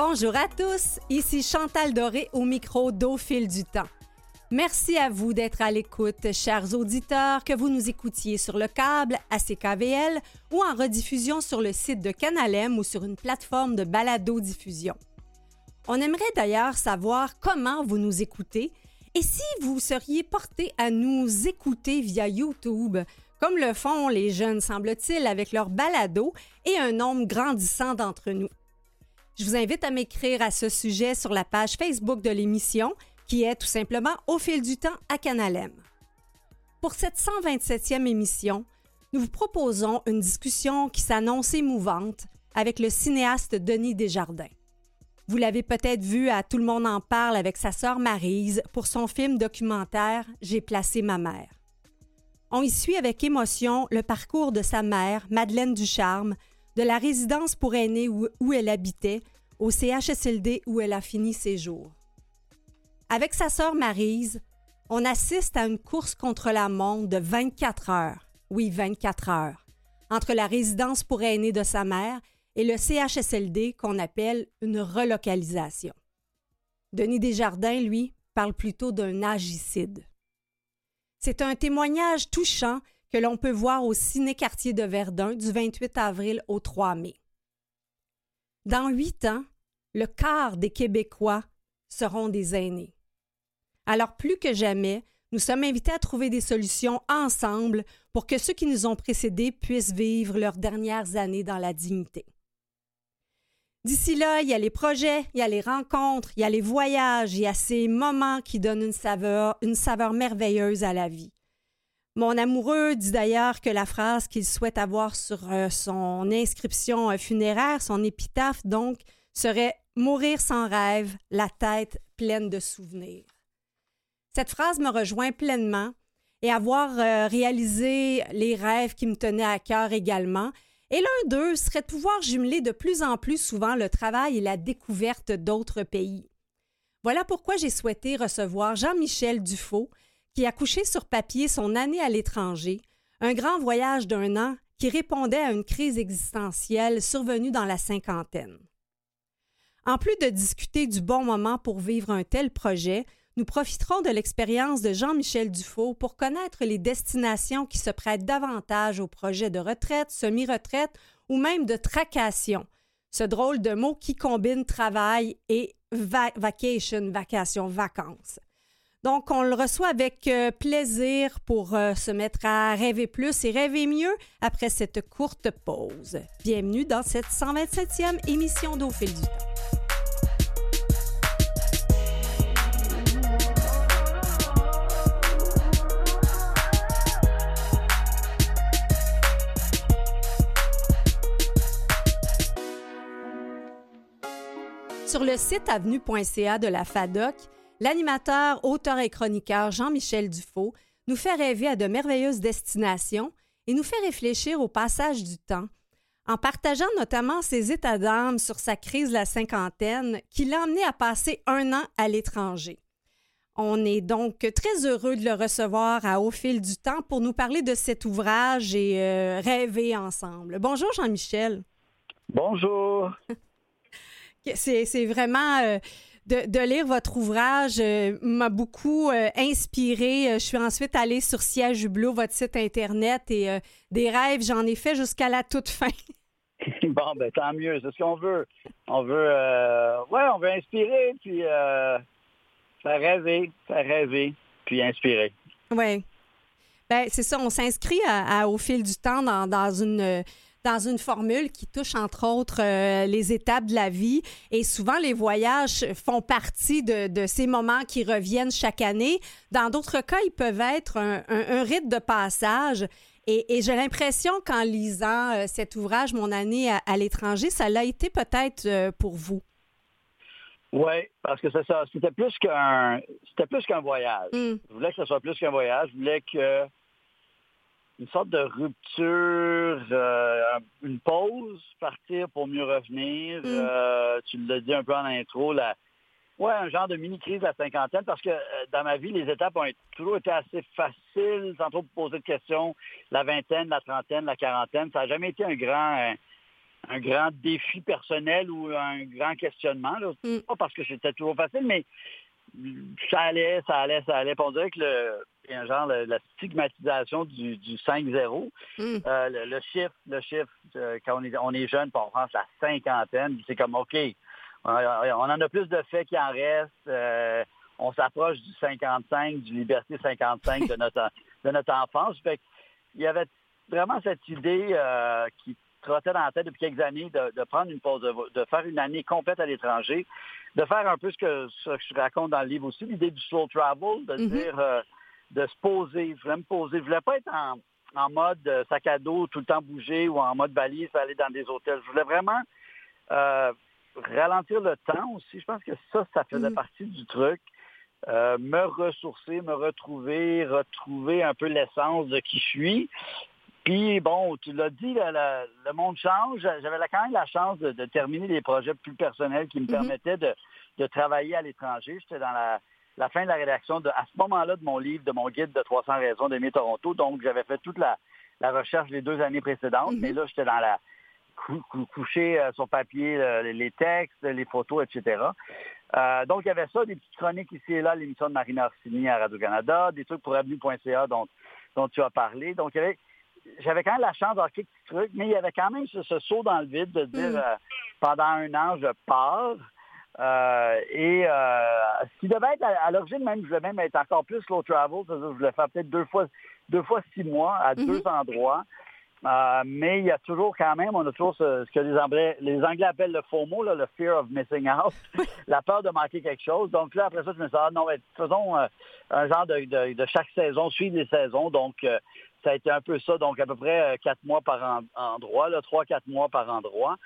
Bonjour à tous, ici Chantal Doré au micro d'Au fil du temps. Merci à vous d'être à l'écoute, chers auditeurs, que vous nous écoutiez sur le câble, à CKVL ou en rediffusion sur le site de Canalem ou sur une plateforme de balado-diffusion. On aimerait d'ailleurs savoir comment vous nous écoutez et si vous seriez porté à nous écouter via YouTube, comme le font les jeunes, semble-t-il, avec leur balado et un nombre grandissant d'entre nous. Je vous invite à m'écrire à ce sujet sur la page Facebook de l'émission qui est tout simplement Au fil du temps à Canalem. Pour cette 127e émission, nous vous proposons une discussion qui s'annonce émouvante avec le cinéaste Denis Desjardins. Vous l'avez peut-être vu à Tout le monde en parle avec sa sœur Marise pour son film documentaire J'ai placé ma mère. On y suit avec émotion le parcours de sa mère, Madeleine Ducharme, de la résidence pour aînés où, elle habitait au CHSLD où elle a fini ses jours. Avec sa sœur Marise, on assiste à une course contre la montre de 24 heures. Oui, 24 heures. Entre la résidence pour aînés de sa mère et le CHSLD qu'on appelle une relocalisation. Denis Desjardins, lui, parle plutôt d'un agicide. C'est un témoignage touchant que l'on peut voir au Ciné-Quartier de Verdun du 28 avril au 3 mai. Dans huit ans, le quart des Québécois seront des aînés. Alors plus que jamais, nous sommes invités à trouver des solutions ensemble pour que ceux qui nous ont précédés puissent vivre leurs dernières années dans la dignité. D'ici là, il y a les projets, il y a les rencontres, il y a les voyages, il y a ces moments qui donnent une saveur, une saveur merveilleuse à la vie. Mon amoureux dit d'ailleurs que la phrase qu'il souhaite avoir sur euh, son inscription euh, funéraire, son épitaphe donc, serait Mourir sans rêve, la tête pleine de souvenirs. Cette phrase me rejoint pleinement et avoir euh, réalisé les rêves qui me tenaient à cœur également. Et l'un d'eux serait de pouvoir jumeler de plus en plus souvent le travail et la découverte d'autres pays. Voilà pourquoi j'ai souhaité recevoir Jean-Michel Dufaux, qui a couché sur papier son année à l'étranger, un grand voyage d'un an qui répondait à une crise existentielle survenue dans la cinquantaine. En plus de discuter du bon moment pour vivre un tel projet, nous profiterons de l'expérience de Jean-Michel Dufaux pour connaître les destinations qui se prêtent davantage aux projets de retraite, semi-retraite ou même de tracation. Ce drôle de mot qui combine travail et vacation, vacation, vacances. Donc, on le reçoit avec euh, plaisir pour euh, se mettre à rêver plus et rêver mieux après cette courte pause. Bienvenue dans cette 127e émission d'Au fil du temps. Sur le site avenue.ca de la FADOC, l'animateur, auteur et chroniqueur Jean-Michel Dufaux nous fait rêver à de merveilleuses destinations et nous fait réfléchir au passage du temps, en partageant notamment ses états d'âme sur sa crise de la cinquantaine qui l'a amené à passer un an à l'étranger. On est donc très heureux de le recevoir à Au fil du temps pour nous parler de cet ouvrage et euh, rêver ensemble. Bonjour Jean-Michel. Bonjour. C'est vraiment... Euh, de, lire votre ouvrage euh, m'a beaucoup euh, inspiré. Je suis ensuite allée sur Siège Hublot, votre site Internet, et des rêves, j'en ai fait jusqu'à la toute fin. bon, ben tant mieux, c'est ce qu'on veut. On veut, ouais, on veut inspirer, puis faire rêver, faire rêver, puis inspirer. Oui. Ben, c'est ça, on s'inscrit au fil du temps dans, dans une dans une formule qui touche entre autres euh, les étapes de la vie. Et souvent, les voyages font partie de, ces moments qui reviennent chaque année. Dans d'autres cas, ils peuvent être un, rite de passage. Et, j'ai l'impression qu'en lisant euh, cet ouvrage, Mon année à, l'étranger, ça l'a été peut-être euh, pour vous. Oui, parce que c'est ça. C'était plus qu'un c'était plus qu'un voyage. Hmm. Je voulais que ce soit plus qu'un voyage. Je voulais que une sorte de rupture, euh, une pause, partir pour mieux revenir. Mm. Euh, tu l'as dit un peu en intro, la, ouais, un genre de mini-crise de la cinquantaine, parce que euh, dans ma vie, les étapes ont toujours été assez faciles, sans trop poser de questions. La vingtaine, la trentaine, la quarantaine, ça n'a jamais été un grand, un grand défi personnel ou un grand questionnement. Mm. Pas parce que c'était toujours facile, mais ça allait, ça allait, ça allait. On dirait que le, genre la stigmatisation du, 5-0. Mm. Euh, le, chiffre, le chiffre, euh, quand on est, on est jeune, on pense la cinquantaine, c'est comme OK, on, en a plus de faits qu'il en reste. Euh, on s'approche du 55, du Liberté 55 de notre, de notre enfance. il y avait vraiment cette idée qui trottait dans la tête depuis quelques années de, prendre une pause, de, faire une année complète à l'étranger, de faire un peu ce que, je raconte dans le livre aussi, l'idée du slow travel, de mm-hmm. dire, euh, de se poser. Je voulais me poser. Je voulais pas être en, mode euh, sac à dos, tout le temps bouger ou en mode valise, aller dans des hôtels. Je voulais vraiment euh, ralentir le temps aussi. Je pense que ça, ça faisait mm-hmm. partie du truc. me ressourcer, me retrouver, retrouver un peu l'essence de qui je suis. Puis, bon, tu l'as dit, le, monde change. J'avais quand même la chance de, terminer des projets plus personnels qui me mhm. permettaient de, travailler à l'étranger. J'étais dans la, fin de la rédaction de, à ce moment-là de mon livre, de mon guide de 300 raisons d'aimer Toronto. Donc, j'avais fait toute la, recherche les deux années précédentes, mhm. mais là, j'étais dans la couché euh, sur papier les textes, les photos, etc. Euh, donc, il y avait ça, des petites chroniques ici et là, l'émission de Marina Orsini à Radio-Canada, des trucs pour avenue.ca dont, dont tu as parlé. Donc, il y avait j'avais quand même la chance d'avoir quelques trucs, mais il y avait quand même ce, saut dans le vide de dire euh, pendant un an, je pars. Euh, et euh, ce qui devait être à, l'origine même, je voulais même être encore plus slow travel, je voulais faire peut-être deux fois, deux fois six mois à mm-hmm. deux endroits. mais il y a toujours quand même, on a toujours ce, que les Anglais, les Anglais appellent le FOMO, là, le fear of missing out, la peur de manquer quelque chose. Donc là, après ça, je me suis dit, ah, non, faisons un genre de, de, chaque saison, suivre les saisons. Donc, ça a été un peu ça, donc à peu près euh, quatre mois par endroit, trois, quatre mois par endroit, euh,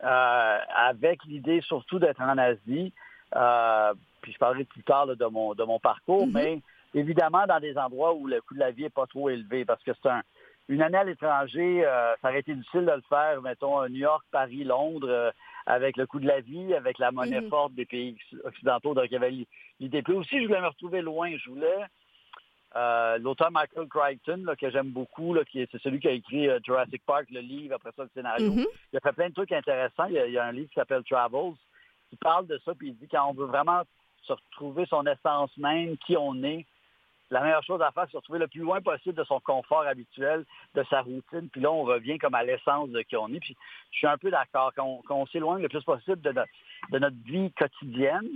avec l'idée surtout d'être en Asie. Euh, puis je parlerai plus tard de, mon, de mon parcours, mm-hmm. mais évidemment dans des endroits où le coût de la vie n'est pas trop élevé, parce que c'est un, une année à l'étranger, ça aurait été difficile de le faire, mettons, New York, Paris, Londres, avec le coût de la vie, avec la monnaie mm-hmm. forte des pays occidentaux. Donc, il y avait l'idée. Puis aussi, je voulais me retrouver loin. Je voulais euh, l'auteur Michael Crichton, que j'aime beaucoup, qui c'est celui qui a écrit euh, Jurassic Park, le livre, après ça, le scénario. Mm-hmm. Il a fait plein de trucs intéressants. Il y a, un livre qui s'appelle Travels, qui parle de ça, puis il dit quand on veut vraiment se retrouver son essence même, qui on est, la meilleure chose à faire, c'est se retrouver le plus loin possible de son confort habituel, de sa routine. Puis là, on revient comme à l'essence de qui on est. Puis je suis un peu d'accord. Qu'on, s'éloigne le plus possible de, de notre vie quotidienne,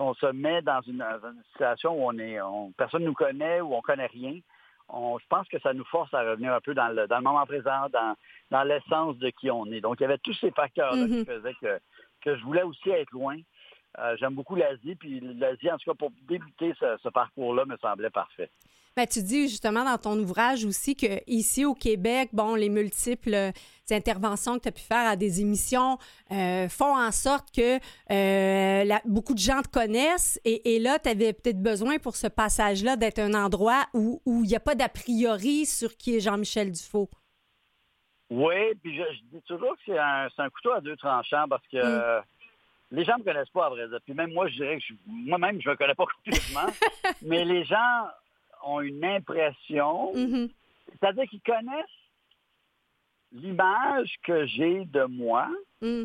qu'on se met dans une, situation où on est, personne ne nous connaît, où on ne connaît rien, je pense que ça nous force à revenir un peu dans le, moment présent, dans, l'essence de qui on est. Donc, il y avait tous ces facteurs-là qui mm-hmm. faisaient que, que je voulais aussi être loin. Euh, j'aime beaucoup l'Asie, puis l'Asie, en tout cas, pour débuter ce parcours-là, me semblait parfait. Ben, tu dis justement dans ton ouvrage aussi que ici au Québec, bon, les multiples euh, interventions que tu as pu faire à des émissions euh, font en sorte que euh, beaucoup de gens te connaissent et, là, tu avais peut-être besoin pour ce passage-là d'être un endroit où il n'y a pas d'a priori sur qui est Jean-Michel Dufault. Oui, puis je, dis toujours que c'est un, couteau à deux tranchants parce que mm. les gens ne me connaissent pas à vrai dire. Puis même moi, je dirais que moi-même, je ne me connais pas complètement. mais les gens ont une impression, mm-hmm. c'est-à-dire qu'ils connaissent l'image que j'ai de moi mm.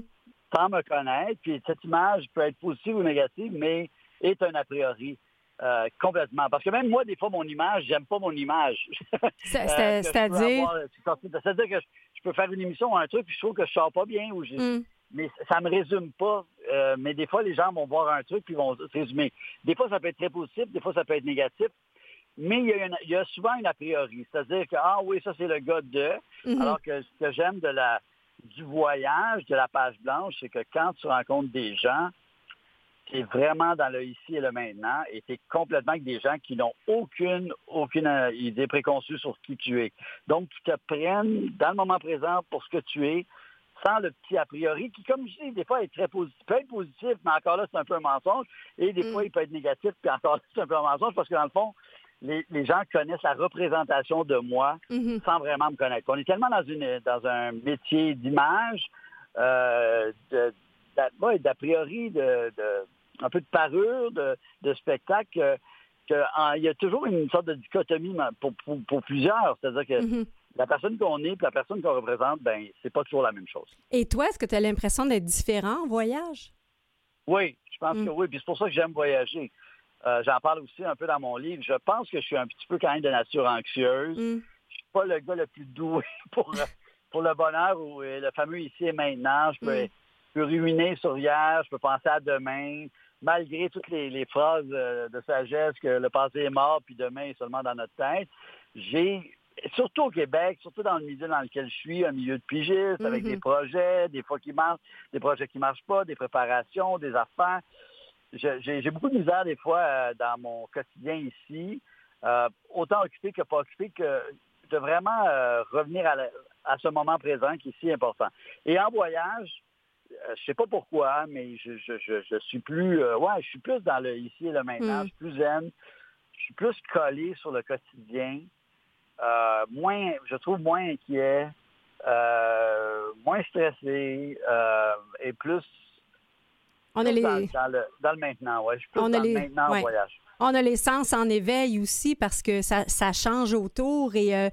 sans me connaître, puis cette image peut être positive ou négative, mais est un a priori. Euh, complètement. Parce que même moi, des fois, mon image, j'aime pas mon image. C'est-à-dire? C'est-à-dire que je peux faire une émission ou un truc, puis je trouve que je sors pas bien. Ou mm. Mais ça me résume pas. Euh, mais des fois, les gens vont voir un truc, puis vont se résumer. Des fois, ça peut être très positif, des fois, ça peut être négatif. Mais il y, a souvent une a priori. C'est-à-dire que, ah oui, ça c'est le gars de. Mhm. Alors que ce que j'aime de la, du voyage, de la page blanche, c'est que quand tu rencontres des gens, tu es vraiment dans le ici et le maintenant et tu es complètement avec des gens qui n'ont aucune, aucune euh, idée préconçue sur qui tu es. Donc, tu te prennent dans le moment présent pour ce que tu es, sans le petit a priori, qui, comme je dis, des fois est très positif, peut être positif, mais encore là, c'est un peu un mensonge, et des mm. fois, il peut être négatif, puis encore là, c'est un peu un mensonge, parce que dans le fond, les, gens connaissent la représentation de moi mhm. sans vraiment me connaître. On est tellement dans, une, dans un métier d'image, euh, d'a priori, de, un peu de parure, de, spectacle, qu'il y a toujours une sorte de dichotomie pour, plusieurs. C'est-à-dire que mhm. la personne qu'on est et la personne qu'on représente, ben c'est pas toujours la même chose. Et toi, est-ce que tu as l'impression d'être différent en voyage? Oui, je pense mm. que oui. Puis c'est pour ça que j'aime voyager. Euh, j'en parle aussi un peu dans mon livre. Je pense que je suis un petit peu quand même de nature anxieuse. Mm. Je suis pas le gars le plus doué pour, pour le bonheur ou le fameux ici et maintenant. Je peux, mm. ruiner sur hier, je peux penser à demain, malgré toutes les, phrases euh, de sagesse que le passé est mort puis demain est seulement dans notre tête. J'ai surtout au Québec, surtout dans le milieu dans lequel je suis, un milieu de pigistes, avec mm-hmm. des projets, des fois qui marchent, des projets qui ne marchent pas, des préparations, des affaires j'ai beaucoup de misère des fois euh, dans mon quotidien ici, euh, autant occupé que pas occupé, que de vraiment euh, revenir à, ce moment présent qui est si important. Et en voyage, je sais pas pourquoi, mais je, suis plus, ouais, je suis plus dans le ici et le maintenant, mm. je suis plus zen, je suis plus collé sur le quotidien, moins, je trouve moins inquiet, moins stressé et plus on a les... dans, le, maintenant, oui. Je suis plus on dans le maintenant en voyage. On a les sens en éveil aussi parce que ça, change autour et euh,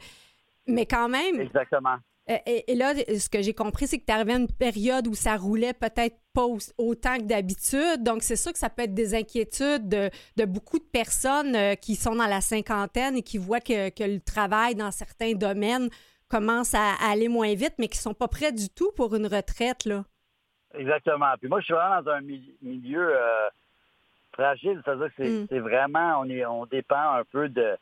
mais quand même. Exactement. Euh, et, là, ce que j'ai compris, c'est que tu arrivé à une période où ça roulait peut-être pas autant que d'habitude. Donc, c'est sûr que ça peut être des inquiétudes de, beaucoup de personnes euh, qui sont dans la cinquantaine et qui voient que, le travail dans certains domaines commence à, à, aller moins vite, mais qui sont pas prêts du tout pour une retraite, là. Exactement. Puis moi, je suis vraiment dans un milieu euh, fragile. C'est-à-dire que mm. c'est vraiment, on, est, on dépend un peu de,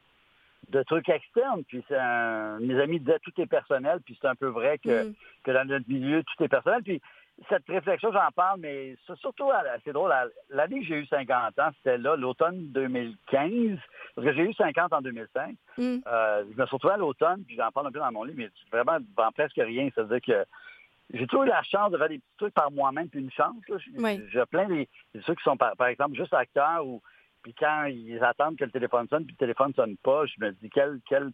de trucs externes. Puis un, mes amis disaient tout est personnel. Puis c'est un peu vrai que, mm. que dans notre milieu, tout est personnel. Puis cette réflexion, j'en parle, mais c'est surtout, c'est drôle, l'année que j'ai eu 50 ans, c'était là, l'automne 2015, parce que j'ai eu 50 en 2005. Mm. Euh, je me suis retrouvé à l'automne, puis j'en parle un peu dans mon livre, mais vraiment, devant presque rien. C'est-à-dire que j'ai toujours eu la chance de faire des petits trucs par moi-même, puis une chance. Là. J'ai plein des, ceux qui sont, par, exemple, juste acteurs, ou puis quand ils attendent que le téléphone sonne, puis le téléphone sonne pas, je me dis, quelle, quelle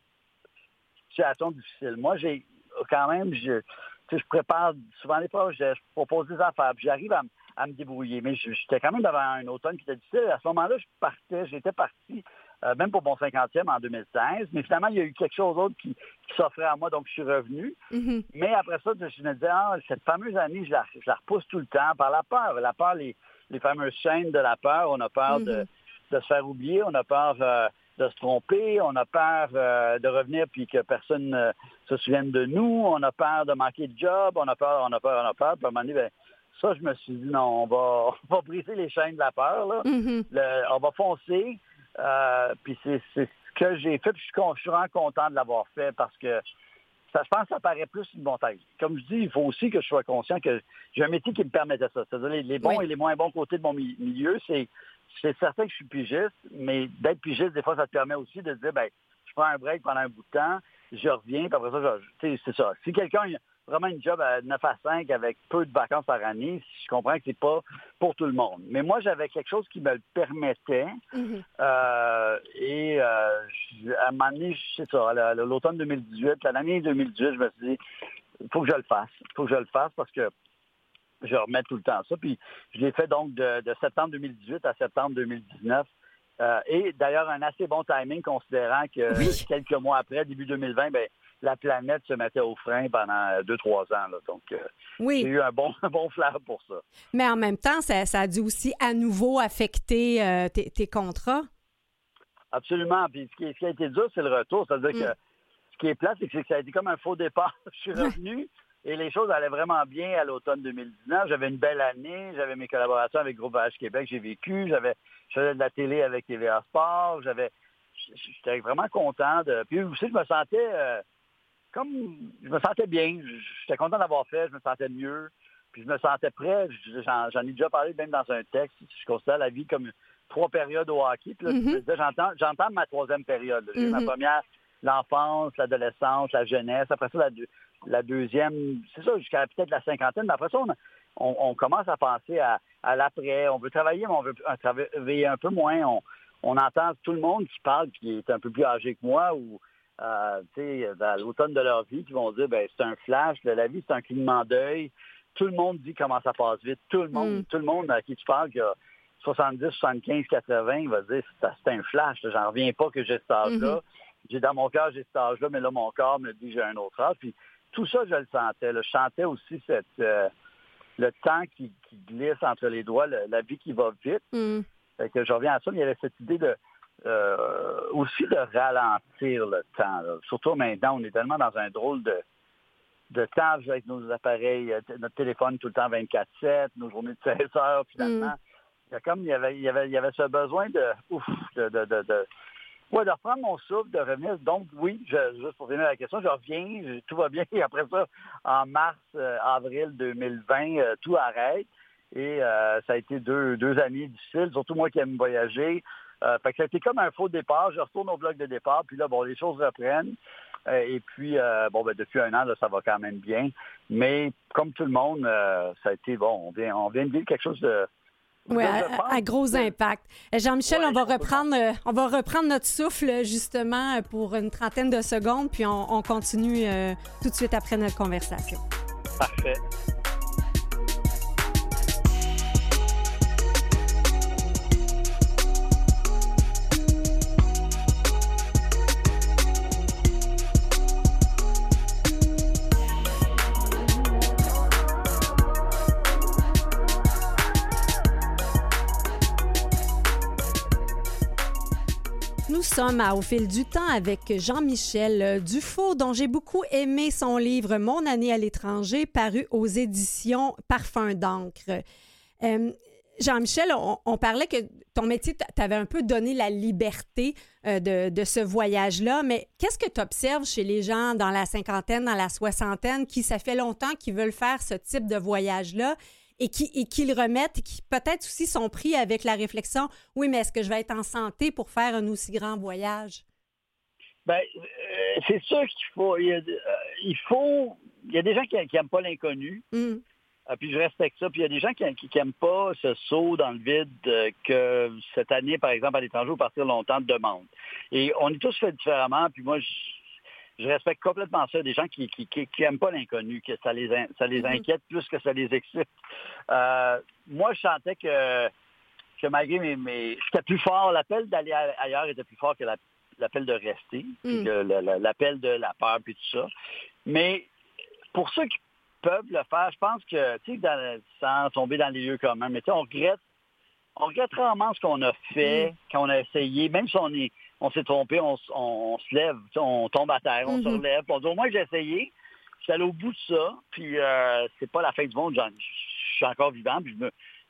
situation difficile. Moi, j'ai quand même, je, je prépare souvent les projets, je propose des affaires, puis j'arrive à, à, me débrouiller. Mais j'étais quand même devant un automne qui était difficile. À ce moment-là, je partais, j'étais parti euh, même pour mon 50e en 2016. Mais finalement, il y a eu quelque chose d'autre qui, s'offrait à moi, donc je suis revenu. Mm-hmm. Mais après ça, je me disais, ah, cette fameuse année, je la, repousse tout le temps par la peur. La peur, les, fameuses chaînes de la peur. On a peur de, mm-hmm. se faire oublier, on a peur euh, de se tromper, on a peur euh, de revenir puis que personne ne se souvienne de nous, on a peur de manquer de job, on a peur, on a peur, on a peur. Puis à un moment donné, ben, ça, je me suis dit, non, on va, on va briser les chaînes de la peur. Là. Mm-hmm. on va foncer. Euh, puis c'est ce que j'ai fait, puis je suis, vraiment content de l'avoir fait parce que ça, je pense que ça paraît plus une bonté. Comme je dis, il faut aussi que je sois conscient que j'ai un métier qui me permettait ça. C'est-à-dire les, bons et les moins bons côtés de mon milieu, c'est c'est certain que je suis pigiste, mais d'être pigiste, des fois, ça te permet aussi de dire, ben, je prends un break pendant un bout de temps, je reviens, puis après ça, c'est ça. Si quelqu'un vraiment une job à 9 à 5 avec peu de vacances par année, je comprends que c'est pas pour tout le monde. Mais moi, j'avais quelque chose qui me le permettait. Mm-hmm. Euh, et euh, à un moment donné, c'est ça, l'automne 2018, l'année 2018, je me suis dit, il faut que je le fasse. Il faut que je le fasse parce que je remets tout le temps ça. Puis je l'ai fait donc de, septembre 2018 à septembre 2019. Euh, et d'ailleurs, un assez bon timing considérant que quelques mois après, début 2020, ben, la planète se mettait au frein pendant deux, trois ans. Donc, euh, j'ai eu un bon, bon flair pour ça. Mais en même temps, ça, a dû aussi à nouveau affecter euh, tes, contrats? Absolument. Puis ce qui, a été dur, c'est le retour. C'est-à-dire mm. que ce qui est plat, c'est que ça a été comme un faux départ. Je suis revenu. Et les choses allaient vraiment bien à l'automne 2019. J'avais une belle année. J'avais mes collaborations avec Groupe Voyage Québec. J'ai vécu. J'avais, je faisais de la télé avec TVA Sport. J'avais, j'étais vraiment content de. Puis aussi, je me sentais, euh, comme je me sentais bien. J'étais content d'avoir fait, je me sentais mieux. Puis je me sentais prêt. J'en ai déjà parlé même dans un texte. Je considère la vie comme trois périodes au hockey. Puis là, mm-hmm. j'entends ma troisième période. J'ai ma mm-hmm. première, l'enfance, l'adolescence, la jeunesse. Après ça, la, deuxième, c'est ça, jusqu'à peut-être la cinquantaine. Mais après ça, on, commence à penser à, l'après. On veut travailler, mais on veut travailler un peu moins. On, on entend tout le monde qui parle, qui est un peu plus âgé que moi, ou euh, dans l'automne de leur vie, qui vont dire ben c'est un flash, la vie c'est un clignement d'œil. Tout le monde dit comment ça passe vite. Tout le monde, mm. tout le monde à qui tu parles qui a 70, 75, 80, va dire c'est un flash. J'en reviens pas que j'ai cet âge-là. J'ai dans mon cœur, j'ai cet âge-là, mais là, mon corps me dit j'ai un autre âge. Puis tout ça, je le sentais. Je chantais aussi cette, euh, le temps qui, glisse entre les doigts, la vie qui va vite. Mm. que je reviens à ça, mais il y avait cette idée de euh, aussi de ralentir le temps. Surtout maintenant, on est tellement dans un drôle de, de temps avec nos appareils, euh, notre téléphone tout le temps 24-7, nos journées de 16 heures finalement. Mm. Il y a comme il y avait, il y avait, il y avait ce besoin de ouf, de, de, de, de Ouais, de reprendre mon souffle, de revenir. Donc, oui, juste pour finir la question, je reviens, tout va bien. Et après ça, en mars, euh, avril 2020, euh, tout arrête. Et euh, ça a été deux, deux années difficiles, surtout moi qui aime voyager. Fait que ça a été comme un faux départ. Je retourne au bloc de départ, puis là, bon, les choses reprennent. et puis, bon, ben, depuis un an, là, ça va quand même bien. Mais comme tout le monde, ça a été, bon, on vient, on vient de vivre quelque chose de, oui, à, gros impact. Euh, Jean-Michel, on va reprendre euh, on va reprendre notre souffle justement pour une trentaine de secondes, puis on, continue euh, tout de suite après notre conversation. Parfait. Sommes Au fil du temps avec Jean-Michel Dufault, dont j'ai beaucoup aimé son livre Mon année à l'étranger, paru aux éditions Parfum d'encre. Euh, Jean-Michel, on, parlait que ton métier t'avait un peu donné la liberté euh, de, de, ce voyage-là, mais qu'est-ce que tu observes chez les gens dans la cinquantaine, dans la soixantaine, qui ça fait longtemps qu'ils veulent faire ce type de voyage-là? Et qui, et le remettent, qui peut-être aussi sont pris avec la réflexion, oui, mais est-ce que je vais être en santé pour faire un aussi grand voyage? Bien, euh, c'est sûr qu'il faut, il y, a, euh, faut, il y a des gens qui n'aiment pas l'inconnu. Mm. Euh, puis je respecte ça. Puis il y a des gens qui n'aiment pas ce saut dans le vide que cette année, par exemple, à l'étranger, ou partir longtemps, demande. Et on est tous fait différemment. Puis moi, je, respecte complètement ça. Des gens qui n'aiment pas l'inconnu, que ça les, ça les mm-hmm. inquiète plus que ça les excite. Euh, moi, je sentais que, que malgré mes, mes J'étais plus fort. L'appel d'aller ailleurs était plus fort que l'appel de rester, mm. l'appel de la peur, puis tout ça. Mais pour ceux qui peuvent le faire, je pense que, tu sais, sans tomber dans les lieux communs, mais tu sais, on regrette, on regrette rarement ce qu'on a fait, mm. quand on a essayé, même si on est on s'est trompé, on, se lève, on tombe à terre, on se mhm. relève. On dit au moins j'ai essayé, je suis allé au bout de ça, puis euh, c'est pas la fin du monde, je suis encore vivant, puis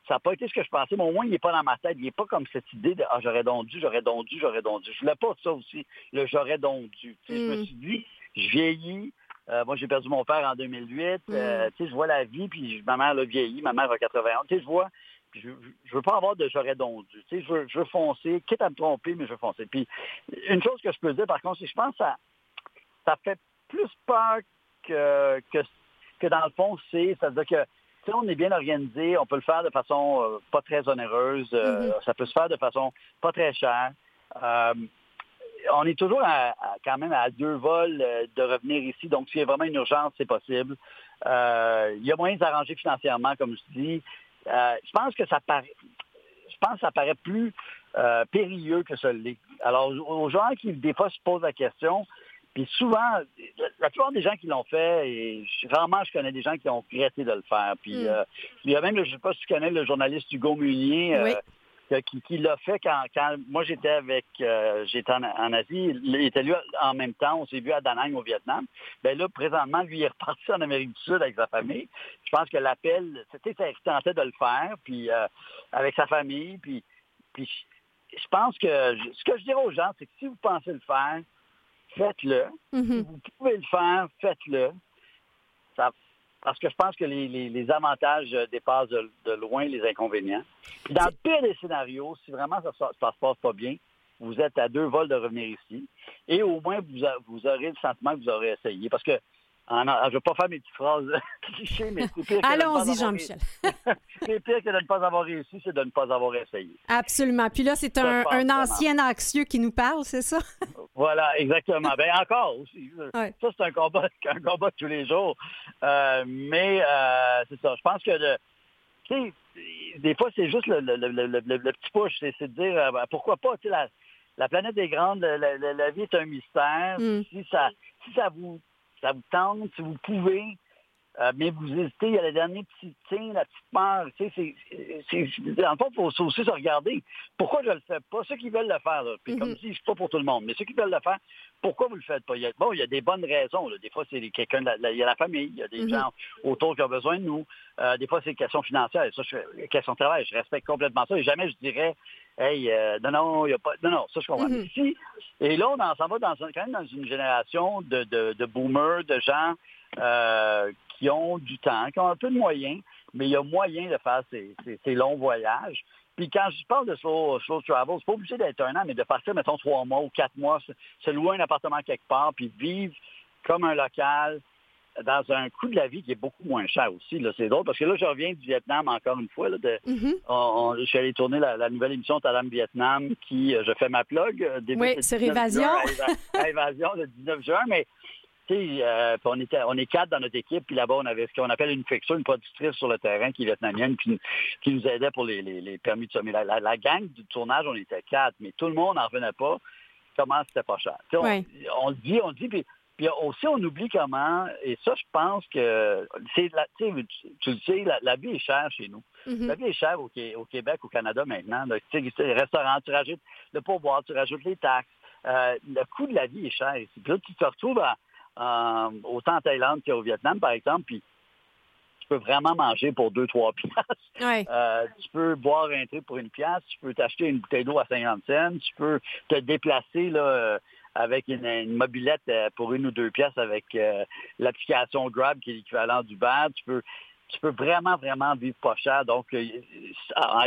ça n'a pas été ce que je pensais, mais au moins, il n'est pas dans ma tête. Il n'est pas comme cette idée de Ah, j'aurais donc dû, j'aurais donc dû, j'aurais donc dû. Je voulais pas ça aussi, le j'aurais donc dû. Je me mhm. suis dit, je vieillis. Euh, moi, j'ai perdu mon père en 2008. Euh, mhm. je vois la vie, puis ma mère a vieilli, ma mère a 81. Tu sais, je vois, je, je veux pas avoir de j'aurais donc dû. Tu sais, je, veux, je veux foncer, quitte à me tromper, mais je veux foncer. Puis une chose que je peux dire, par contre, c'est que je pense que ça, ça fait plus peur que, que, que dans le fond, c'est, ça veut dire que si on est bien organisé, on peut le faire de façon euh, pas très onéreuse, euh, mm-hmm. ça peut se faire de façon pas très chère. Euh, on est toujours quand même à deux vols de revenir ici, donc s'il y a vraiment une urgence, c'est possible. il y a moyen de s'arranger financièrement, comme je dis. Euh, je pense que ça paraît, je pense ça paraît plus euh, périlleux que ce l'est. Alors, aux gens qui, des fois, se posent la question, puis souvent, la plupart des gens qui l'ont fait, et rarement je connais des gens qui ont regretté de le faire. Puis, hmm. euh, il y a même, je ne sais pas si tu connais le journaliste Hugo Munier, qui, l'a fait quand, moi j'étais avec euh, j'étais en, Asie, il était lui en même temps, on s'est vu à Da Nang au Vietnam. Ben là, présentement, lui il est reparti en Amérique du Sud avec sa famille. Je pense que l'appel, c'était ça tentait de le faire, puis euh, avec sa famille, puis, puis je pense que ce que je dirais aux gens, c'est que si vous pensez le faire, faites-le. Mm-hmm. Si vous pouvez le faire, faites-le. Ça, parce que je pense que les, avantages euh, dépassent de, loin les inconvénients. dans le pire des scénarios, si vraiment ça ne se passe pas bien, vous êtes à deux vols de revenir ici. Et au moins, vous, vous aurez le sentiment que vous aurez essayé. Parce que ah je ne vais pas faire mes petites phrases clichés, mais c'est pire que Allons-y, Jean-Michel. c'est pire que de ne pas avoir réussi, c'est de ne pas avoir essayé. Absolument. Puis là, c'est un, ancien anxieux qui nous parle, c'est ça? voilà, exactement. Ben encore aussi. Ça, c'est un combat, un combat tous les jours. Euh, mais euh, c'est ça. Je pense que de, des fois, c'est juste le, petit push, c'est de dire euh, pourquoi pas, tu sais, la planète est grande, la, vie est un mystère. Mm. Si ça, si ça vous, ça vous tente, si vous pouvez, euh, mais vous hésitez, il y a le dernier petit tiens, la petite peur. Tu sais, c'est, en fait, il faut aussi se regarder. Pourquoi je ne le fais pas? Ceux qui veulent le faire, puis comme si mm-hmm. je pas pour tout le monde, mais ceux qui veulent le faire, pourquoi vous ne le faites pas? bon, il y a des bonnes raisons. Des fois, c'est quelqu'un, il y a la famille, il y a des mm-hmm. gens autour qui ont besoin de nous. Euh, des fois, c'est une question financière. Ça, je, question de travail, je respecte complètement ça. Et jamais je dirais, hey, euh, non, non, il n'y a pas. Non, non, ça, je comprends. Mm-hmm. et là, on s'en va dans, quand même dans une génération de, de, de boomers, de gens euh, qui ont du temps, qui ont un peu de moyens, mais il y a moyen de faire ces, longs voyages. Puis quand je parle de slow, travel, c'est pas obligé d'être un an, mais de partir, mettons, trois mois ou quatre mois, se louer un appartement quelque part, puis vivre comme un local dans un coût de la vie qui est beaucoup moins cher aussi. C'est drôle parce que là, je reviens du Vietnam encore une fois. Là, de, mm-hmm. je suis allé tourner la, nouvelle émission Tadam Vietnam qui, euh, je fais ma plug. Euh, oui, sur Évasion. Évasion le 19 juin, mais euh, on, était, on est quatre dans notre équipe, puis là-bas, on avait ce qu'on appelle une fixture, une productrice sur le terrain qui est vietnamienne, qui, qui nous aidait pour les, permis de sommet. La, la, gang du tournage, on était quatre, mais tout le monde n'en revenait pas comment c'était pas cher. On, le dit, on le dit, puis, aussi on oublie comment, et ça, je pense que c'est tu, le sais, la, vie est chère chez nous. Mm-hmm. La vie est chère au, Québec, au Canada maintenant. Tu sais, les restaurants, tu rajoutes le pourboire, tu rajoutes les taxes. Euh, le coût de la vie est cher ici. Puis là, tu te retrouves à, euh, autant en Thaïlande qu'au Vietnam, par exemple, puis tu peux vraiment manger pour 2-3 piastres. Euh, tu peux boire un truc pour une pièce, tu peux t'acheter une bouteille d'eau à 50 cents, tu peux te déplacer là, avec une, mobilette pour une ou deux pièces avec l'application Grab qui est l'équivalent du bar. Tu peux tu peux vraiment, vraiment vivre pas cher. Donc, euh,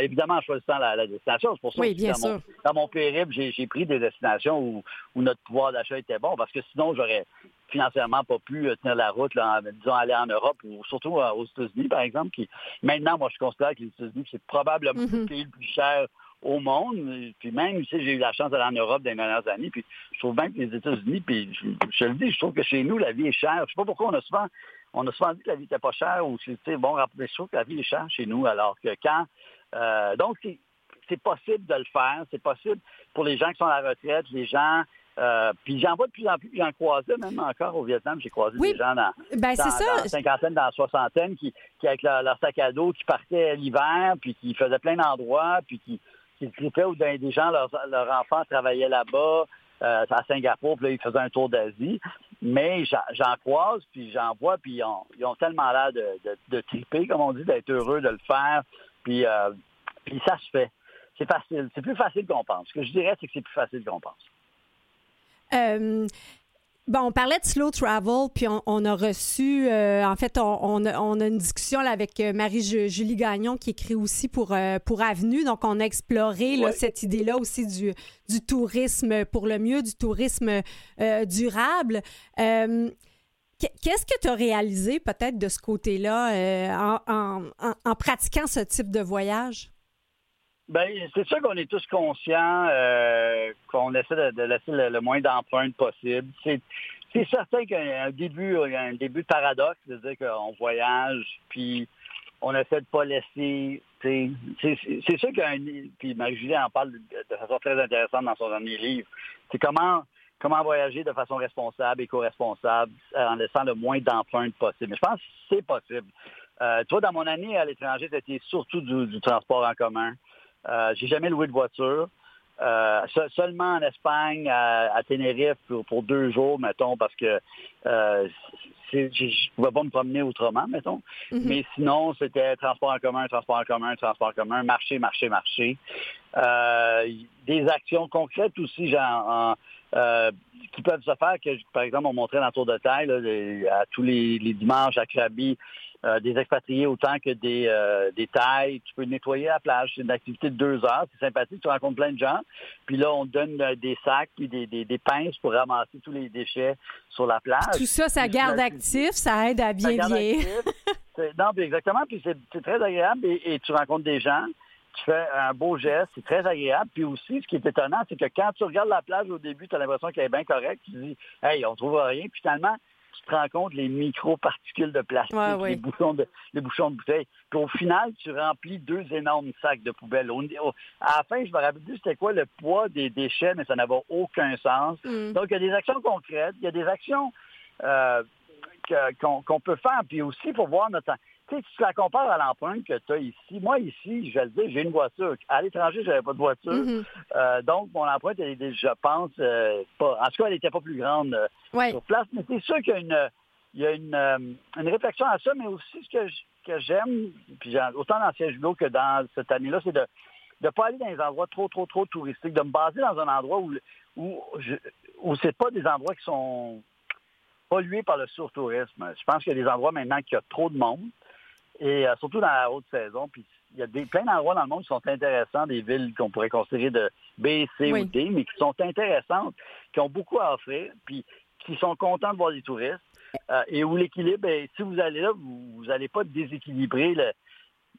évidemment, en choisissant la, destination, c'est pour ça que dans, mon, périple, j'ai pris des destinations où, notre pouvoir d'achat était bon, parce que sinon, j'aurais financièrement pas pu euh, tenir la route, là, disons, aller en Europe ou surtout euh, aux États-Unis, par exemple. Qui, maintenant, moi, je considère que les États-Unis, c'est probablement mm-hmm. le pays le plus cher au monde. Puis même, tu sais, j'ai eu la chance d'aller en Europe dans les dernières années. Puis je trouve bien que les États-Unis, puis je, je, le dis, je trouve que chez nous, la vie est chère. Je sais pas pourquoi on a souvent on a souvent dit que la vie n'était pas chère ou c'est bon, je trouve que la vie est chère chez nous, alors que quand euh, donc c'est possible de le faire, c'est possible pour les gens qui sont à la retraite, les gens euh, puis j'en vois de plus en plus, j'en croisais même encore au Vietnam, j'ai croisé des gens dans, ben, dans, la cinquantaine, dans la soixantaine, qui, qui avec leur, sac à dos, qui partaient l'hiver, puis qui faisaient plein d'endroits, puis qui, qui trippaient ou des gens, leurs, enfants travaillaient là-bas, euh, à Singapour, puis là, ils faisaient un tour d'Asie. Mais j'en croise, puis j'en vois, puis ils ont, tellement l'air de, de, triper, comme on dit, d'être heureux de le faire. Puis, euh, puis ça se fait. C'est facile. C'est plus facile qu'on pense. Ce que je dirais, c'est que c'est plus facile qu'on pense. Euh, Bon, on parlait de slow travel, puis on, a reçu, euh, en fait, on, a, une discussion avec euh, Marie-Julie Gagnon qui écrit aussi pour, euh, pour Avenue. Donc, on a exploré cette idée-là aussi du, du tourisme pour le mieux, du tourisme durable. Qu'est-ce que tu as réalisé peut-être de ce côté-là en, en, pratiquant ce type de voyage? Ben, c'est sûr qu'on est tous conscients euh, qu'on essaie de, laisser le, moins d'empreintes possible. C'est, certain qu'il y a un début, un début de paradoxe, de dire qu'on voyage, puis on essaie de pas laisser. C'est, sûr qu'un. Puis Marie-Julie en parle de, façon très intéressante dans son dernier livre. C'est comment comment voyager de façon responsable, éco-responsable, en laissant le moins d'empreintes possible. Mais je pense que c'est possible. Euh, toi, dans mon année à l'étranger, c'était surtout du transport en commun. Euh, j'ai jamais loué de voiture. Euh, seulement en Espagne, à, Tenerife, pour, deux jours, mettons, parce que euh, je ne pouvais pas me promener autrement, mettons. Mm-hmm. Mais sinon, c'était transport en commun, transport en commun, transport en commun, marché, marché, marché. des actions concrètes aussi, genre, qui peuvent se faire, que par exemple, on montrait dans le Tour de Taille, à tous les, dimanches à Krabi, euh, des expatriés autant que des, euh, des tailles. Tu peux nettoyer la plage. C'est une activité de deux heures. C'est sympathique. Tu rencontres plein de gens. Puis là, on donne euh, des sacs puis des, des, pinces pour ramasser tous les déchets sur la plage. Tout ça, ça garde actif. Ça aide à bien vieillir. non, puis exactement. Puis c'est très agréable et, tu rencontres des gens tu fais un beau geste, c'est très agréable. Puis aussi, ce qui est étonnant, c'est que quand tu regardes la plage au début, tu as l'impression qu'elle est bien correcte. Tu dis, hey, on trouve rien. Puis finalement, tu te rends compte les micro-particules de plastique, les, bouchons de, les bouchons de bouteilles. Puis au final, tu remplis deux énormes sacs de poubelle. à la fin, je me rappelle plus c'était quoi le poids des déchets, mais ça n'avait aucun sens. Mm. Donc, il y a des actions concrètes, il y a des actions euh, qu'on peut faire. Puis aussi, pour voir notre tu tu la compares à l'empreinte que tu as ici. Moi, ici, je vais le dire, j'ai une voiture. À l'étranger, je n'avais pas de voiture. Mm-hmm. Euh, donc, mon empreinte, elle était, je pense, euh, pas. En tout cas, elle n'était pas plus grande euh, sur place. Mais c'est sûr qu'il y a une. Il y a une, réflexion à ça, mais aussi ce que, j'aime, puis autant dans siège judo que dans cette année-là, c'est de ne pas aller dans des endroits trop, trop, trop touristiques, de me baser dans un endroit où, où, je, où c'est pas des endroits qui sont pollués par le surtourisme. Je pense qu'il y a des endroits maintenant qui a trop de monde. Et euh, surtout dans la haute saison. Puis il y a des, plein d'endroits dans le monde qui sont intéressants, des villes qu'on pourrait considérer de B, C ou D, mais qui sont intéressantes, qui ont beaucoup à offrir, puis qui sont contents de voir des touristes. Euh, et où l'équilibre, si vous allez là, vous n'allez pas déséquilibrer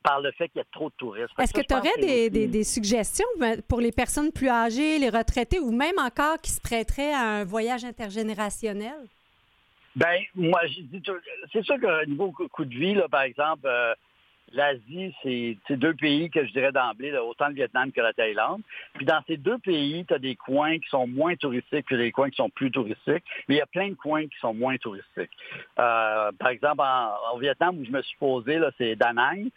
par le fait qu'il y a trop de touristes. Est-ce que tu aurais des, suggestions ben, pour les personnes plus âgées, les retraités ou même encore qui se prêteraient à un voyage intergénérationnel? Ben, moi, c'est sûr qu'au niveau coût de vie, là, par exemple, euh, l'Asie, c'est deux pays que je dirais d'emblée, autant le Vietnam que la Thaïlande. Puis dans ces deux pays, tu as des coins qui sont moins touristiques que des coins qui sont plus touristiques, mais il y a plein de coins qui sont moins touristiques. Euh, par exemple, en, au Vietnam, où je me suis posé, c'est Da Nang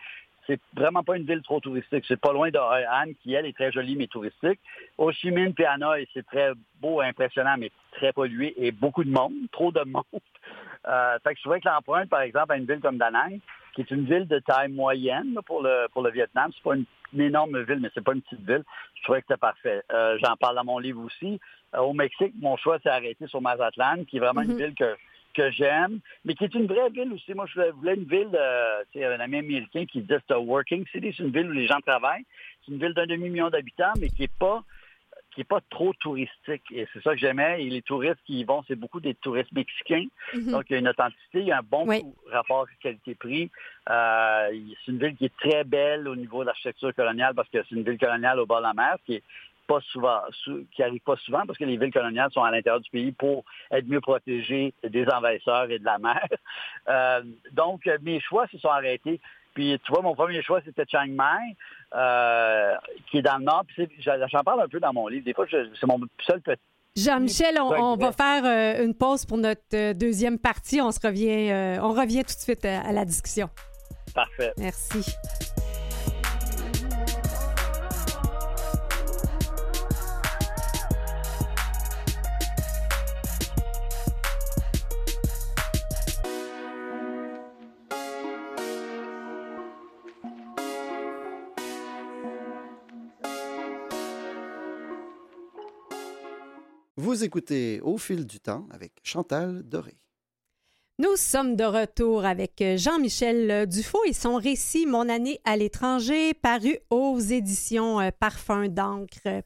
c'est vraiment pas une ville trop touristique. C'est pas loin de Hoi An, qui, elle, est très jolie, mais touristique. Ho Chi Minh Hanoï, c'est très beau, impressionnant, mais très pollué et beaucoup de monde, trop de monde. Euh, fait que je trouvais que l'empreinte, par exemple, à une ville comme Da Nang, qui est une ville de taille moyenne pour le, pour le Vietnam, c'est pas une, énorme ville, mais c'est pas une petite ville, je trouvais que c'était parfait. Euh, j'en parle dans mon livre aussi. Euh, au Mexique, mon choix s'est arrêté sur Mazatlan, qui est vraiment une mm-hmm. ville que que j'aime, mais qui est une vraie ville aussi. Moi, je voulais une ville, euh, c'est un ami américain qui disait c'est working city, c'est une ville où les gens travaillent. C'est une ville d'un demi-million d'habitants, mais qui n'est pas qui est pas trop touristique. Et c'est ça que j'aimais. Et les touristes qui y vont, c'est beaucoup des touristes mexicains. Mm-hmm. Donc, il y a une authenticité, il y a un bon rapport qualité-prix. Euh, c'est une ville qui est très belle au niveau de l'architecture coloniale parce que c'est une ville coloniale au bord de la mer, qui est pas souvent, qui arrive pas souvent parce que les villes coloniales sont à l'intérieur du pays pour être mieux protégées des envahisseurs et de la mer. Euh, donc, mes choix se sont arrêtés. Puis, tu vois, mon premier choix, c'était Chiang Mai, euh, qui est dans le nord. J'en parle un peu dans mon livre. Des fois, c'est mon seul petit Jean-Michel, on, va faire euh, une pause pour notre deuxième partie. On se revient, on revient tout de suite à la discussion. Parfait. Merci. Écoutez Au fil du temps avec Chantal Doré. Nous sommes de retour avec Jean-Michel Dufault et son récit Mon année à l'étranger, paru aux éditions euh, Parfum d'encre.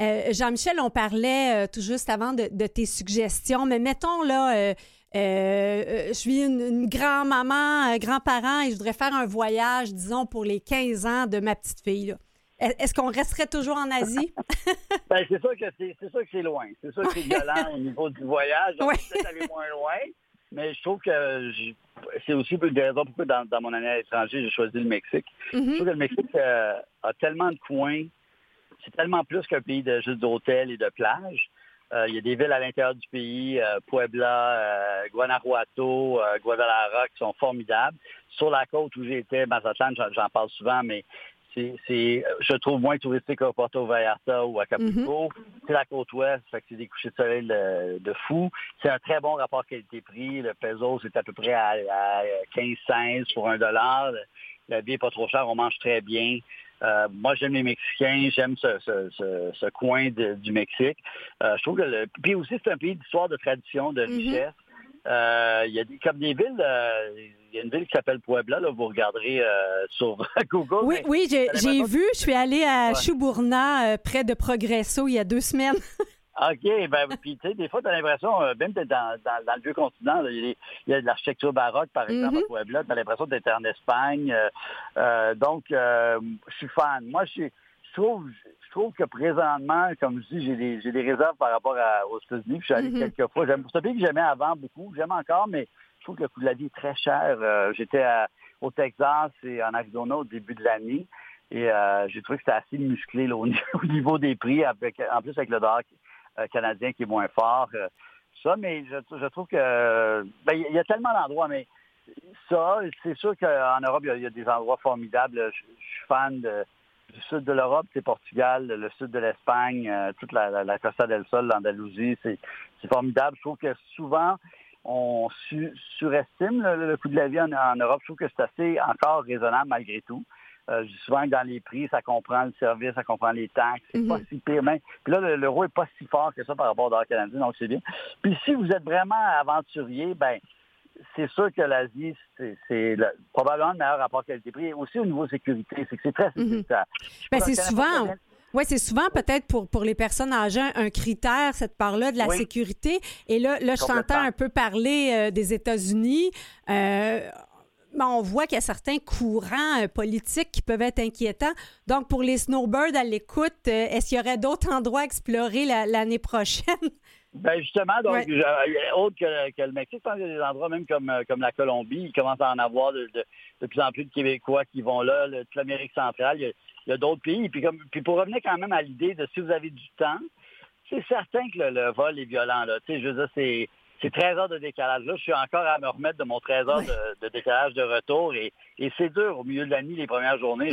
Euh, Jean-Michel, on parlait euh, tout juste avant de, tes suggestions, mais mettons là, je suis une, grand-maman, grand-parent et je voudrais faire un voyage, disons, pour les 15 ans de ma petite fille. Est-ce qu'on resterait toujours en Asie? ben, c'est sûr que c'est, que c'est loin. C'est sûr que c'est violent au niveau du voyage. On peut-être aller moins loin. Mais je trouve que c'est aussi une des raisons pourquoi dans, mon année à l'étranger, j'ai choisi le Mexique. Je mm-hmm. trouve que le Mexique euh, a tellement de coins. C'est tellement plus qu'un pays de juste d'hôtels et de plages. Euh, il y a des villes à l'intérieur du pays, euh, Puebla, Guanajuato, Guadalajara, qui sont formidables. Sur la côte où j'étais, Mazatlan, j'en parle souvent, mais c'est, je trouve, moins touristique qu'à Porto Vallarta ou à Acapulco. Mhm. C'est la côte ouest, fait que c'est des couchers de soleil de, fou. C'est un très bon rapport qualité-prix. Le peso, c'est à peu près à, 15-16 pour un dollar. La vie n'est pas trop cher, on mange très bien. Euh, moi, j'aime les Mexicains, j'aime ce, coin du Mexique. Euh, je trouve que le... Puis aussi, c'est un pays d'histoire, de tradition, de mhm. richesse. Euh, il y a des, comme des villes, euh, il y a une ville qui s'appelle Puebla, là, vous regarderez euh, sur Google. Oui, oui, j'ai vu, je suis allée à Chuburna, près de Progresso, il y a deux semaines. OK, ben puis tu sais, des fois, tu as l'impression, même dans, dans, dans, le vieux continent, il y, a de l'architecture baroque, par exemple, à mm-hmm. Puebla, tu as l'impression d'être en Espagne. donc, je suis fan. Moi, je trouve, trouve que présentement, comme je dis, j'ai des, j'ai des réserves par rapport aux États-Unis. Je suis allé Mhm. quelques fois. J'aime, c'est un pays que j'aimais avant beaucoup. J'aime encore, mais je trouve que le coût de la vie est très cher. Euh, j'étais à- au Texas et en Arizona au début de l'année. Et euh, j'ai trouvé que c'était assez musclé là, au, niveau, au niveau des prix, avec, en plus avec le dollar euh, canadien qui est moins fort. euh, ça, mais je, je trouve que ben, il y a tellement d'endroits, mais ça, c'est sûr qu'en Europe, il y, a, il y a des endroits formidables. Je, je suis fan de, du sud de l'Europe, c'est Portugal, le sud de l'Espagne, euh, toute la, la, la Costa del Sol, l'Andalousie, c'est c'est formidable. Je trouve que souvent, on su- surestime le, le coût de la vie en, en Europe. Je trouve que c'est assez encore raisonnable malgré tout. Euh, je dis souvent que dans les prix, ça comprend le service, ça comprend les taxes. C'est Mhm. pas si pire. Même. Puis là, le- l'euro est pas si fort que ça par rapport au dollar canadien, donc c'est bien. Puis si vous êtes vraiment aventurier, ben c'est sûr que l'Asie, c'est- c'est le- probablement le meilleur rapport qualité-prix. Aussi au niveau sécurité, c'est que c'est très Mhm. sécuritaire. Ben, c'est souvent, Oui, c'est souvent peut-être pour, pour les personnes âgées un critère, cette part-là de la Oui. sécurité. Et là, là je t'entends un peu parler euh, des États-Unis. Euh, ben, on voit qu'il y a certains courants euh, politiques qui peuvent être inquiétants. Donc, pour les snowbirds à l'écoute, est-ce qu'il y aurait d'autres endroits à explorer la- l'année prochaine? Ben justement, donc Ouais. je- autre que, que le Mexique, je pense qu'il y a des endroits même comme, euh, comme la Colombie, il commence à en avoir de, de- de plus en plus de Québécois qui vont là, le- toute l'Amérique centrale, il y a, il y a d'autres pays. Puis, comme, puis pour revenir quand même à l'idée de si vous avez du temps, c'est certain que le, le vol est violent. Là. Tu sais, je veux dire, c'est, c'est 13 heures de décalage. Là, je suis encore à me remettre de mon 13 heures de, de décalage de retour et, et c'est dur au milieu de la nuit, les premières journées.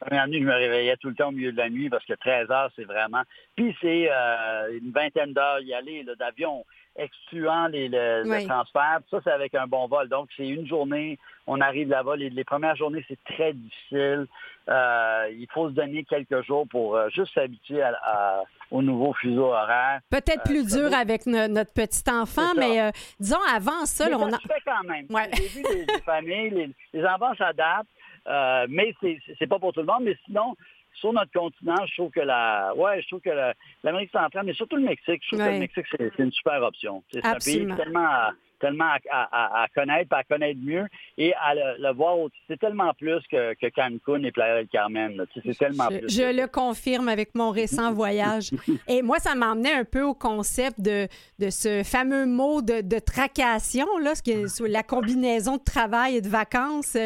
Première nuit, je me réveillais tout le temps au milieu de la nuit parce que 13 heures, c'est vraiment. Puis c'est euh, une vingtaine d'heures y aller d'avion, excluant les, le, le Oui. transfert. Ça, c'est avec un bon vol. Donc, c'est une journée, on arrive là-bas. Les, les premières journées, c'est très difficile. Euh, il faut se donner quelques jours pour euh, juste s'habituer à- à- au nouveau fuseau horaire. Peut-être plus dur avec no- notre petit enfant, mais euh, disons avant ça, là, on a... se fait quand même. Ouais. J'ai vu des, des familles, les, les enfants s'adaptent, euh, mais c'est pas pour tout le monde. Mais sinon, sur notre continent, je trouve que la, ouais, je trouve que la- l'Amérique centrale, mais surtout le Mexique, je trouve que le Mexique c'est une super option. C'est un pays tellement à, tellement à, à- à connaître, à connaître mieux et à le, le voir. C'est tellement plus que, que Cancun et Playa del Carmen. C'est tellement Je, plus. je le confirme avec mon récent voyage. Et moi, ça m'emmenait un peu au concept de, de ce fameux mot de, de tracation, là, ce qui est la combinaison de travail et de vacances.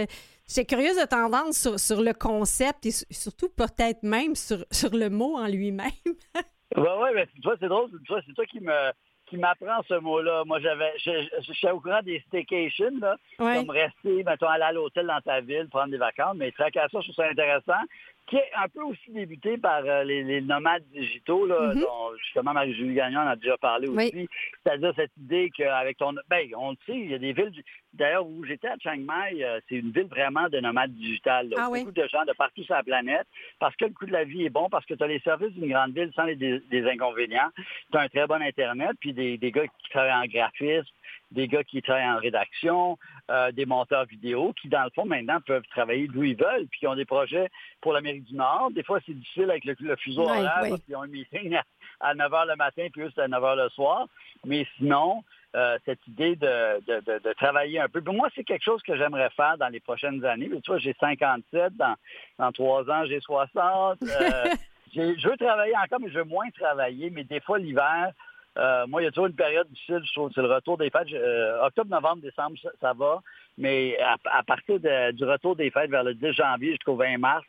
J'étais curieuse de tendance sur, sur le concept et su- surtout peut-être même sur, sur le mot en lui-même. Oui, oui, mais tu vois, c'est drôle. C'est toi qui me qui m'apprend ce mot-là. Moi, j'avais, je, je, je suis au courant des staycations, là, Ouais. comme rester, mettons, aller à l'hôtel dans ta ville, prendre des vacances, mais tracation, je trouve ça intéressant, qui est un peu aussi débuté par euh, les, les nomades digitaux, là, Mhm. dont justement Marie-Julie Gagnon en a déjà parlé Oui. aussi. C'est-à-dire cette idée qu'avec ton... Ben, on le sait, il y a des villes... D'ailleurs, où j'étais à Chiang Mai, euh, c'est une ville vraiment de nomades digitales. Ah oui? Beaucoup de gens de partout sur la planète, parce que le coût de la vie est bon, parce que tu as les services d'une grande ville sans les des, inconvénients. Tu as un très bon Internet, puis des, des gars qui travaillent en graphisme, des gars qui travaillent en rédaction, euh, des monteurs vidéo qui, dans le fond, maintenant, peuvent travailler d'où ils veulent, puis qui ont des projets pour l'Amérique du Nord. Des fois, c'est difficile avec le, le fuseau Oui, horaire, oui. parce qu'ils ont un meeting à, à 9 h le matin, puis eux, c'est à 9 h le soir. Mais sinon, euh, cette idée de, de, de- de travailler un peu. Pour moi, c'est quelque chose que j'aimerais faire dans les prochaines années. Mais tu vois, j'ai 57, dans, dans 3 ans, j'ai 60. Euh, je veux travailler encore, mais je veux moins travailler. Mais des fois, l'hiver, euh, moi, il y a toujours une période difficile, je trouve, c'est le retour des fêtes. Euh, octobre, novembre, décembre, ça, va. Mais à, partir du retour des fêtes vers le 10 janvier jusqu'au 20 mars,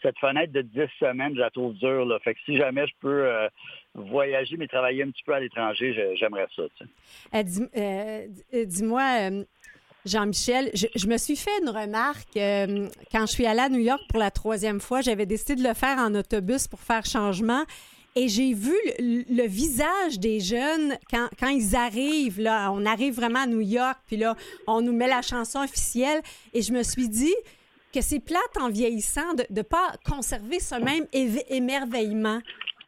cette fenêtre de 10 semaines, je la trouve dure. Fait que si jamais je peux euh, voyager mais travailler un petit peu à l'étranger, j'aimerais ça. Dis-moi, Jean-Michel, je, me suis fait une remarque quand je suis allée à New York pour la troisième fois. J'avais décidé de le faire en autobus pour faire changement. Et j'ai vu le, visage des jeunes quand, quand ils arrivent. Là, on arrive vraiment à New York, puis là, on nous met la chanson officielle. Et je me suis dit que c'est plate en vieillissant de ne pas conserver ce même émerveillement.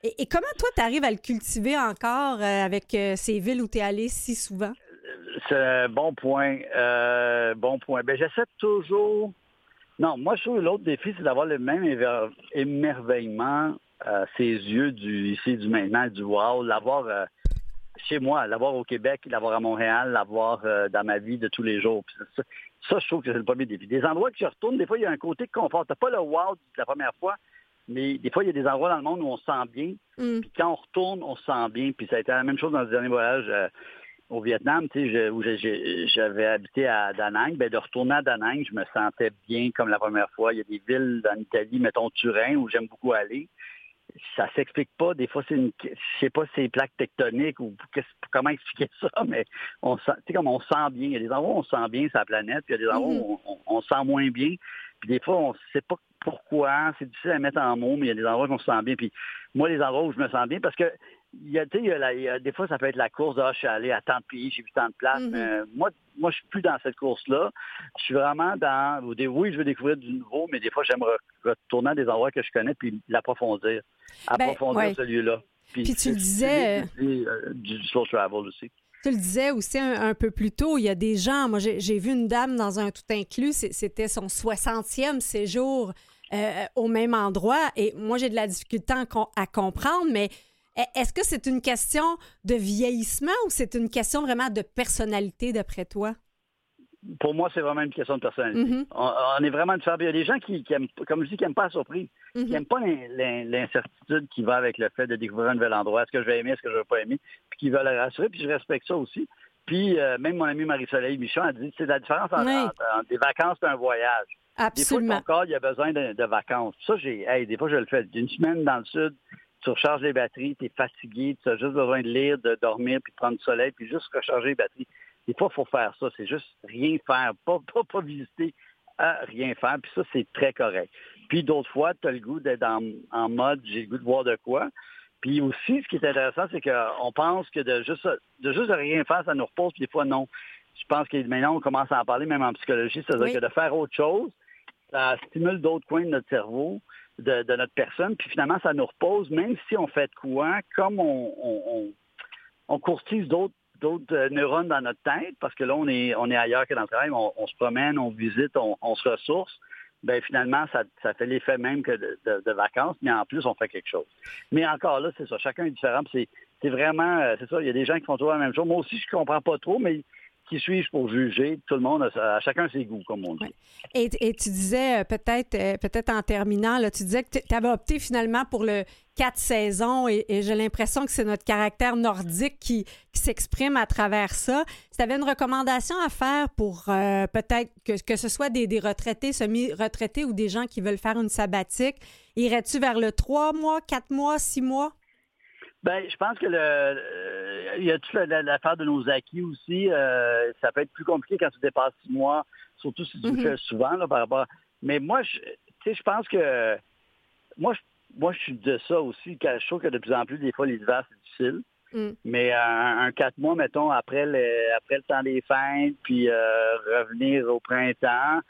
Et, comment toi, tu arrives à le cultiver encore euh, avec euh, ces villes où tu es allé si souvent? C'est un bon point. Euh, bon point. Ben, j'essaie toujours. Non, moi, je trouve que l'autre défi, c'est d'avoir le même émerveillement ses yeux du ici, du maintenant, du wow, l'avoir euh, chez moi, l'avoir au Québec, l'avoir à Montréal, l'avoir euh, dans ma vie de tous les jours. Ça, ça, je trouve que c'est le premier défi. Des endroits que je retourne, des fois, il y a un côté de confort. T'as pas le wow de la première fois, Mais des fois, il y a des endroits dans le monde où on se sent bien. Mm. Puis quand on retourne, on se sent bien. Puis ça a été la même chose dans le dernier voyage euh, au Vietnam, tu sais, où j'avais habité à Da Nang. Ben, de retourner à Da Nang, je me sentais bien comme la première fois. Il y a des villes en Italie, mettons Turin, où j'aime beaucoup aller. Ça s'explique pas. Des fois, c'est une, je sais pas si c'est plaques tectoniques ou comment expliquer ça, mais on sent, tu sais, comme on se sent bien. Il y a des endroits où on se sent bien la planète, puis il y a des endroits où on, on- on se sent moins bien. Puis des fois, on sait pas pourquoi. C'est difficile à mettre en mots, mais il y a des endroits où on se sent bien. Puis moi, les endroits où je me sens bien, parce que il y a, tu sais, il y a la- il y a- des fois, ça peut être la course de ah, je suis allé à tant de pays, j'ai vu tant de places. Mhm. mais moi, moi, je suis plus dans cette course-là. Je suis vraiment dans. Oui, je veux découvrir du nouveau, mais des fois, j'aime re- retourner à des endroits que je connais puis l'approfondir. Approfondir Ben, ouais. celui-là. Puis tu le disais, c'est, euh, du slow travel aussi. Tu le disais aussi un, un peu plus tôt, il y a des gens, moi j'ai vu une dame dans un tout inclus, c'était son 60e séjour euh, au même endroit et moi j'ai de la difficulté à, com- à comprendre, mais est-ce que c'est une question de vieillissement ou c'est une question vraiment de personnalité d'après toi? Pour moi, c'est vraiment une question de personnalité. Mhm. on, on est vraiment différents. Il y a des gens qui, qui aiment, comme je dis, qui n'aiment pas la surprise. Mhm. qui n'aiment pas l'in- l'in- l'incertitude qui va avec le fait de découvrir un nouvel endroit. Est-ce que je vais aimer, est-ce que je ne vais pas aimer? Puis qui veulent le rassurer, puis je respecte ça aussi. Puis euh, même mon ami Marie-Soleil Michon a dit c'est la différence entre, Oui. entre- entre des vacances et un voyage. Des fois, Absolument. ton corps, il a besoin de, de vacances. Ça, j'ai, hey, des fois, je le fais. Une semaine dans le sud, tu recharges les batteries, tu es fatigué, tu as juste besoin de lire, de dormir, puis de prendre du soleil, puis juste recharger les batteries. Des fois, il faut faire ça. C'est juste rien faire, pas, pas, pas visiter, à rien faire. Puis ça, c'est très correct. Puis d'autres fois, tu as le goût d'être en, en mode j'ai le goût de voir de quoi. Puis aussi, ce qui est intéressant, c'est qu'on pense que de juste de juste rien faire, ça nous repose, puis des fois, non. Je pense que maintenant, on commence à en parler même en psychologie, c'est-à-dire Oui. que de faire autre chose, ça stimule d'autres coins de notre cerveau, de, de notre personne, puis finalement, ça nous repose, même si on fait de quoi, comme on, on, on, courtise d'autres d'autres euh, neurones dans notre tête, parce que là, on est, on est ailleurs que dans le travail, on, on se promène, on visite, on, on se ressource, ben finalement, ça, ça fait l'effet même que de, de- vacances, mais en plus, on fait quelque chose. Mais encore là, c'est ça, chacun est différent, c'est c'est vraiment, euh, c'est ça, il y a des gens qui font toujours la même chose. Moi aussi, je comprends pas trop, mais qui suis-je pour juger? Tout le monde, a, à chacun ses goûts, comme on dit. Et, tu disais euh, peut-être euh, peut-être en terminant, tu disais que tu avais opté finalement pour le quatre saisons et, j'ai l'impression que c'est notre caractère nordique qui, s'exprime à travers ça. Si tu avais une recommandation à faire pour euh, peut-être que, que ce soit des, des retraités, semi-retraités ou des gens qui veulent faire une sabbatique, irais-tu vers le trois mois, quatre mois, six mois? Ben, je pense que le, euh, il y a toute la- la- l'affaire de nos acquis aussi. Euh, ça peut être plus compliqué quand tu dépasses six mois, surtout si tu Mhm. le fais souvent là, par rapport. Mais moi, je, tu sais, je pense que moi, je, moi, je suis de ça aussi. Quand je trouve que de plus en plus, des fois, les hivers, c'est difficile. Mm. Mais un, un quatre mois, mettons, après le, après le temps des fêtes, puis euh, revenir au printemps,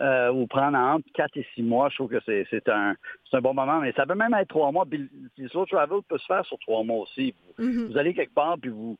euh, ou prendre entre quatre et six mois, je trouve que c'est c'est un, c'est un bon moment. Mais ça peut même être trois mois. Puis le slow travel peut se faire sur trois mois aussi. Mhm. Vous allez quelque part, puis vous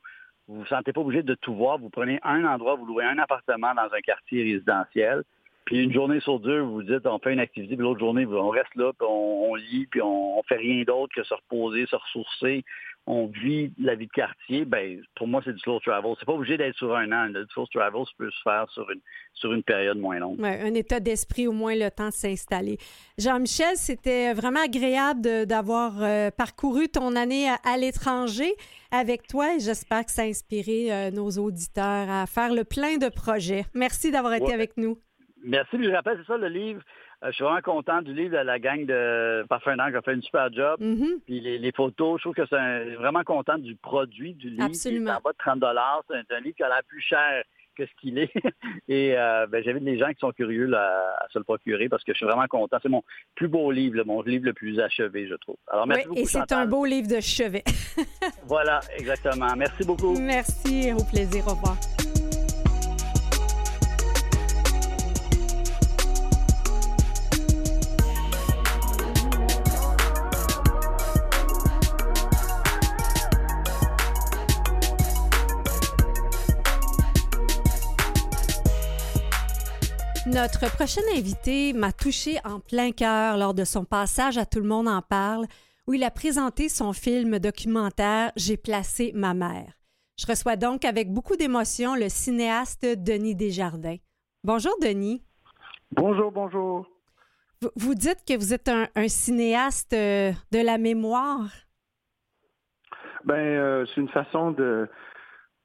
vous vous sentez pas obligé de tout voir. Vous prenez un endroit, vous louez un appartement dans un quartier résidentiel. Puis une journée sur deux, vous vous dites, on fait une activité, puis l'autre journée, on reste là, puis on, on lit, puis on, on fait rien d'autre que se reposer, se ressourcer. On vit la vie de quartier. Ben, pour moi, c'est du slow travel. C'est pas obligé d'être sur un an. Le slow travel, ça peut se faire sur une, sur une période moins longue. Ouais, un état d'esprit, au moins le temps de s'installer. Jean-Michel, c'était vraiment agréable d'avoir euh, parcouru ton année à, à l'étranger avec toi et j'espère que ça a inspiré euh, nos auditeurs à faire le plein de projets. Merci d'avoir été Ouais. avec nous. Merci. Je rappelle, c'est ça le livre. Euh, je suis vraiment content du livre de la gang de Parfum d'Angle qui a fait une super job. Mhm. Puis les, les photos, je trouve que c'est un- vraiment content du produit du livre. Absolument. Il est en bas de 30 C'est un, c'est un livre qui a l'air plus cher que ce qu'il est. Et euh, ben, j'invite les gens qui sont curieux là, à se le procurer parce que je suis vraiment content. C'est mon plus beau livre, mon livre le plus achevé, je trouve. Alors, merci Oui, beaucoup, et c'est un beau livre de chevet. Voilà, exactement. Merci beaucoup. Merci, au plaisir, au revoir. Notre prochain invité m'a touché en plein cœur lors de son passage à Tout le monde en parle, où il a présenté son film documentaire J'ai placé ma mère. Je reçois donc avec beaucoup d'émotion le cinéaste Denis Desjardins. Bonjour Denis. Bonjour, bonjour. Vous, dites que vous êtes un, cinéaste euh, de la mémoire? Ben, euh, c'est une façon de,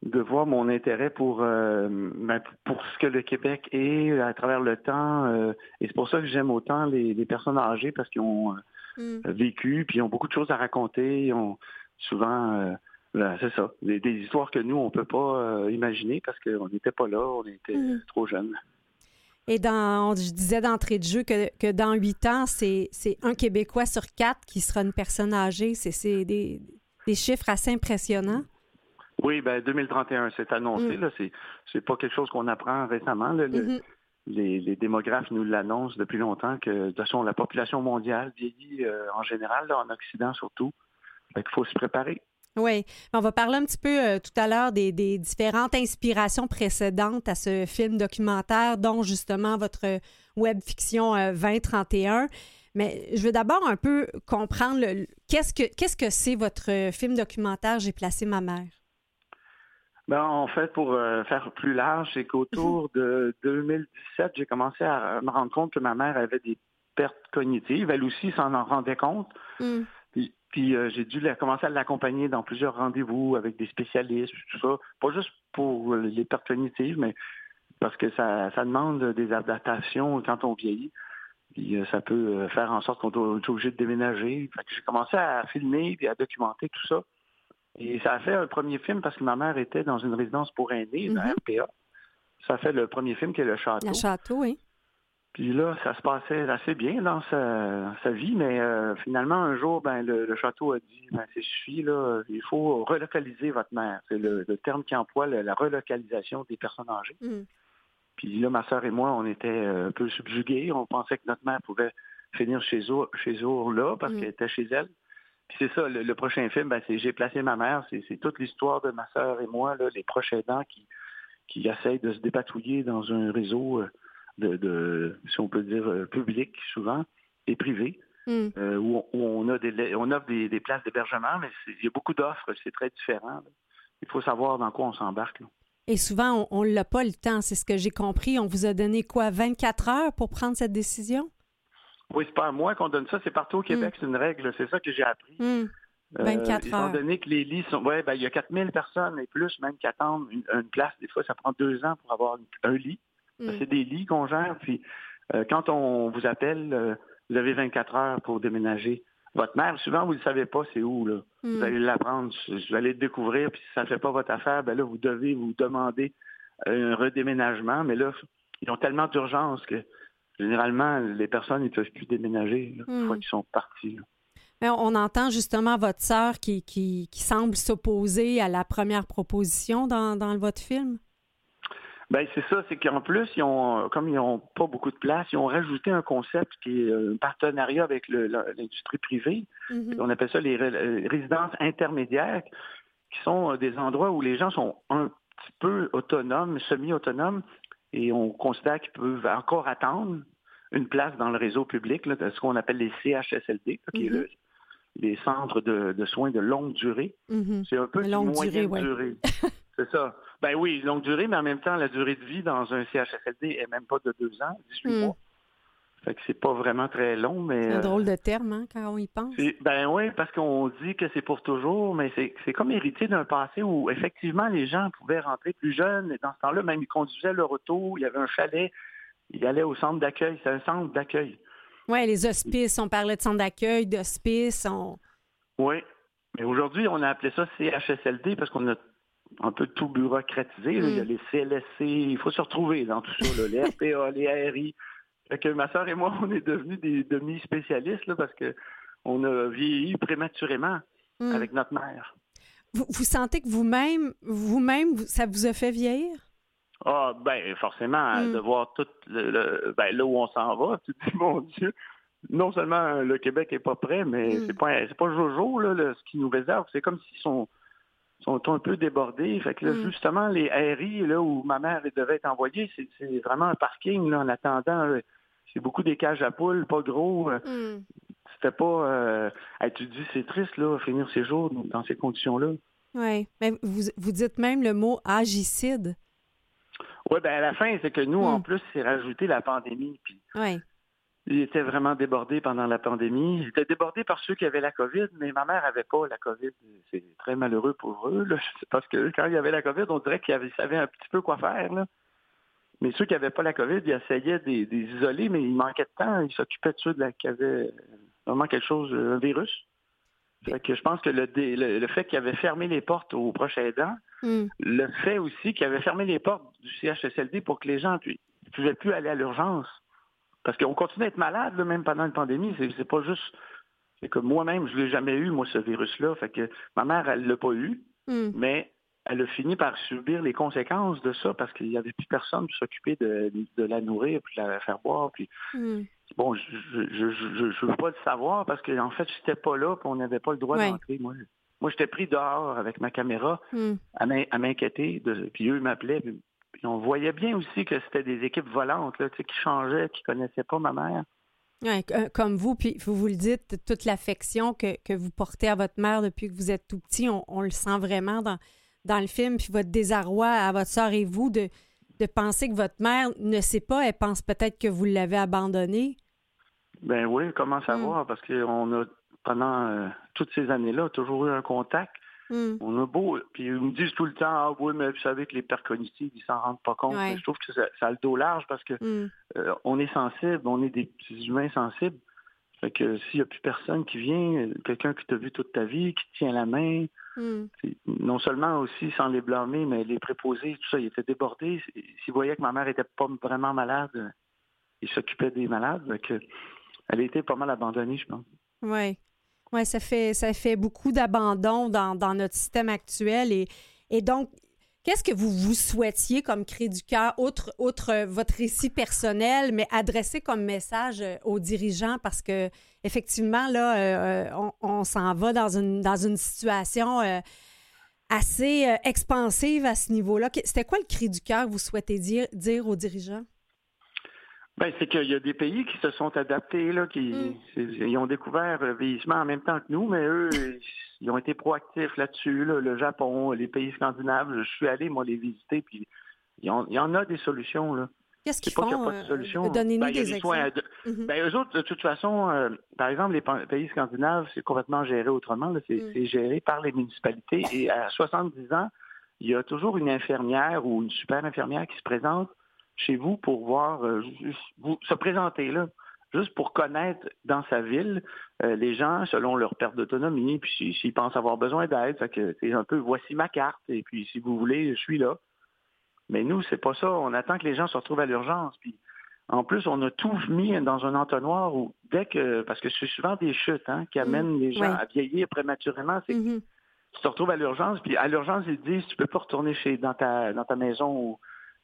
de voir mon intérêt pour, ben, pour ce que le Québec est à travers le temps. et c'est pour ça que j'aime autant les, personnes âgées parce qu'ils ont mm. vécu, puis ils ont beaucoup de choses à raconter. Ils ont souvent c'est ça. Des, histoires que nous, on ne peut pas euh, imaginer parce qu'on n'était pas là, on était mhm. trop jeunes. Et dans, je disais d'entrée de jeu que, que dans huit ans, c'est un Québécois sur quatre qui sera une personne âgée. C'est des, des, chiffres assez impressionnants. Oui, ben 2031, c'est annoncé. Mm. Ce C'est pas quelque chose qu'on apprend récemment. Mm-hmm. les, démographes nous l'annoncent depuis longtemps que de toute façon, la population mondiale vieillit euh, en général, en Occident surtout. Il faut se préparer. Oui, on va parler un petit peu euh, tout à l'heure des, différentes inspirations précédentes à ce film documentaire, dont justement votre web fiction 2031. Euh, Mais je veux d'abord un peu comprendre qu'est-ce que qu'est-ce que c'est votre film documentaire J'ai placé ma mère? Ben, en fait, pour euh, faire plus large, c'est qu'autour de 2017, j'ai commencé à me rendre compte que ma mère avait des pertes cognitives. Elle aussi s'en en rendait compte. Hmm. Puis euh, j'ai dû commencer à l'accompagner dans plusieurs rendez-vous avec des spécialistes, tout ça. Pas juste pour les pertes cognitives, mais parce que ça, ça demande des adaptations quand on vieillit. Puis euh, ça peut euh, faire en sorte qu'on est obligé de déménager. j'ai commencé à filmer et à documenter tout ça. Et ça a fait un premier film parce que ma mère était dans une résidence pour aînés, une mm-hmm. RPA. Ça a fait le premier film qui est Le Château. Le Château, oui. Puis là, ça se passait assez bien dans sa, vie, mais euh, finalement, un jour, ben, le, château a dit, ben, c'est suffit, là, il faut relocaliser votre mère. C'est le, terme qui emploie la relocalisation des personnes âgées. Mm. Puis là, ma sœur et moi, on était euh, un peu subjugués. On pensait que notre mère pouvait finir chez eux, chez eux là, parce mm. qu'elle était chez elle. Puis c'est ça, le, prochain film, ben, c'est J'ai placé ma mère. C'est toute l'histoire de ma sœur et moi, là, les prochains dents qui, qui essayent de se dépatouiller dans un réseau. Euh, de, si on peut dire, euh, public souvent et privé. Hmm. Euh, où, on, a des, on offre des, places d'hébergement, mais il y a beaucoup d'offres, c'est très différent. Il faut savoir dans quoi on s'embarque. Et souvent, on n'a pas le temps, c'est ce que j'ai compris. On vous a donné quoi, 24 heures pour prendre cette décision? Oui, c'est pas à moi qu'on donne ça, c'est partout au Québec, hmm. c'est une règle, c'est ça que j'ai appris. 24 hmm. euh, heures. Étant donné que les lits sont. Oui, ben, il y a 4000 personnes et plus même qui attendent une, place. Des fois, ça prend deux ans pour avoir un lit. Mm. C'est des lits qu'on gère. Puis euh, quand on vous appelle, euh, vous avez 24 heures pour déménager. Votre mère, souvent, vous ne savez pas c'est où. Là. Vous allez l'apprendre, vous allez le découvrir, puis si ça ne fait pas votre affaire, ben là, vous devez vous demander un redéménagement. Mais là, ils ont tellement d'urgence que généralement, les personnes ne peuvent plus déménager une fois mm. qu'ils sont partis. On entend justement votre sœur qui, qui, semble s'opposer à la première proposition dans, dans votre film? Ben c'est ça, c'est qu'en plus, ils ont, comme ils n'ont pas beaucoup de place, ils ont rajouté un concept qui est un partenariat avec l'industrie privée. Mm-hmm. On appelle ça les résidences intermédiaires, qui sont des endroits où les gens sont un petit peu autonomes, semi-autonomes, et on considère qu'ils peuvent encore attendre une place dans le réseau public, là, ce qu'on appelle les CHSLD, qui est mm-hmm. les centres de, soins de longue durée. Mm-hmm. C'est un peu de moyenne durée. C'est ça. Ben oui, longue durée, mais en même temps, la durée de vie dans un CHSLD est même pas de deux ans, 18 hmm. mois. Fait que c'est pas vraiment très long, mais... C'est un drôle de terme, hein, quand on y pense. Ben oui, parce qu'on dit que c'est pour toujours, mais c'est comme hérité d'un passé où, effectivement, les gens pouvaient rentrer plus jeunes, et dans ce temps-là, même ils conduisaient leur auto, il y avait un chalet, ils allaient au centre d'accueil, c'est un centre d'accueil. Oui, les hospices, on parlait de centre d'accueil, d'hospices, on... Oui, mais aujourd'hui, on a appelé ça CHSLD parce qu'on a un peu tout bureaucratisé. Il y a mm. les CLSC, il faut se retrouver dans tout ça, les RPA, les ARI. Fait que ma soeur et moi, on est devenus des demi-spécialistes parce que on a vieilli prématurément mm. avec notre mère. Vous, sentez que vous-même, vous-même, ça vous a fait vieillir? Ah, ben forcément, mm. de voir tout le, ben, là où on s'en va, tu te dis, mon Dieu, non seulement le Québec est pas prêt, mais c'est pas c'est pas Jojo là, ce qui nous réserve. C'est comme s'ils sont sont un peu débordés. Fait que là, mm. justement, les RI, là, où ma mère devait être envoyée, c'est vraiment un parking, là, en attendant. C'est beaucoup des cages à poules, pas gros. Euh, mm. C'était pas... Euh, tu dis, c'est triste, là, finir ses jours dans ces conditions-là. Oui, mais vous, vous dites même le mot agicide. Oui, ben à la fin, c'est que nous, en mm. plus, c'est rajouté la pandémie. Puis oui. Ils étaient vraiment débordés pendant la pandémie. Ils étaient débordés par ceux qui avaient la COVID, mais ma mère n'avait pas la COVID. C'est très malheureux pour eux, là. parce que quand il y avait la COVID, on dirait qu'ils savaient un petit peu quoi faire. Là. Mais ceux qui n'avaient pas la COVID, ils essayaient des, isoler, mais il manquait de temps. Ils s'occupaient de ceux qui avaient vraiment quelque chose, un virus. que je pense que le, le, fait qu'ils avaient fermé les portes aux proches aidants, hmm. le fait aussi qu'ils avaient fermé les portes du CHSLD pour que les gens ne pouvaient plus aller à l'urgence. Parce qu'on continue à être malade, même pendant une pandémie. C'est pas juste. C'est que moi-même, je ne l'ai jamais eu, moi, ce virus-là. Fait que ma mère, elle ne l'a pas eu. Hmm. Mais elle a fini par subir les conséquences de ça parce qu'il n'y avait plus personne pour s'occuper de, la nourrir, puis de la faire boire. Puis hmm. bon, je ne veux pas le savoir parce qu'en fait, je n'étais pas là, puis on n'avait pas le droit d'entrer. Moi, moi j'étais pris dehors avec ma caméra hmm. à m'inquiéter. Puis eux m'appelaient. Puis, on voyait bien aussi que c'était des équipes volantes là, qui changeaient, qui ne connaissaient pas ma mère. Euh, comme vous, puis vous vous le dites, toute l'affection que, vous portez à votre mère depuis que vous êtes tout petit, on le sent vraiment dans, dans le film, puis votre désarroi à votre soeur et vous de, de penser que votre mère ne sait pas, elle pense peut-être que vous l'avez abandonnée? Ben oui, comment savoir? Hmm. Parce qu'on a, pendant euh, toutes ces années-là, toujours eu un contact. Hmm. On a beau, puis ils me disent tout le temps, ah oui, mais vous savez que les pères cognitifs, ils s'en rendent pas compte. Je trouve que ça, a le dos large parce que hmm. euh, on est sensible, on est des petits humains sensibles. Fait que s'il n'y a plus personne qui vient, quelqu'un qui t'a vu toute ta vie, qui te tient la main, hmm. non seulement aussi sans les blâmer, mais les préposés, tout ça, ils étaient débordés. S'ils voyaient que ma mère était pas vraiment malade, ils s'occupaient des malades. que elle a été pas mal abandonnée, je pense. Oui. Ouais, ça fait ça fait beaucoup d'abandon dans, dans, notre système actuel et, et donc Qu'est-ce que vous vous souhaitiez comme cri du cœur, outre, outre votre récit personnel, mais adressé comme message euh, aux dirigeants? Parce que effectivement, là, euh, euh, on, s'en va dans une, dans une situation assez expansive à ce niveau-là. C'était quoi le cri du cœur que vous souhaitez dire, dire aux dirigeants? Ben, c'est qu'il y a des pays qui se sont adaptés, là, qui mm. ils ont découvert le vieillissement en même temps que nous, mais eux, ils ont été proactifs là-dessus. Le Japon, les pays scandinaves, je suis allé, moi, les visiter, puis il y en, a des solutions. Là. Qu'est-ce qu'ils font? Pas de Donnez-nous ben, des, exemples. Mm-hmm. ben, eux autres, de toute façon, euh, par exemple, les pays scandinaves, c'est complètement géré autrement. Mm. C'est géré par les municipalités. Et à 70 ans, il y a toujours une infirmière ou une super infirmière qui se présente chez vous pour voir, euh, vous, se présenter là, juste pour connaître dans sa ville euh, les gens selon leur perte d'autonomie, puis s'ils pensent avoir besoin d'aide, c'est un peu voici ma carte, et puis si vous voulez, je suis là. Mais nous, c'est pas ça. On attend que les gens se retrouvent à l'urgence. Puis en plus, on a tout mis dans un entonnoir où dès que parce que c'est souvent des chutes hein, qui amènent mmh, les gens à vieillir prématurément, c'est mmh tu te retrouves à l'urgence, puis à l'urgence, ils te disent tu peux pas retourner chez dans ta dans ta maison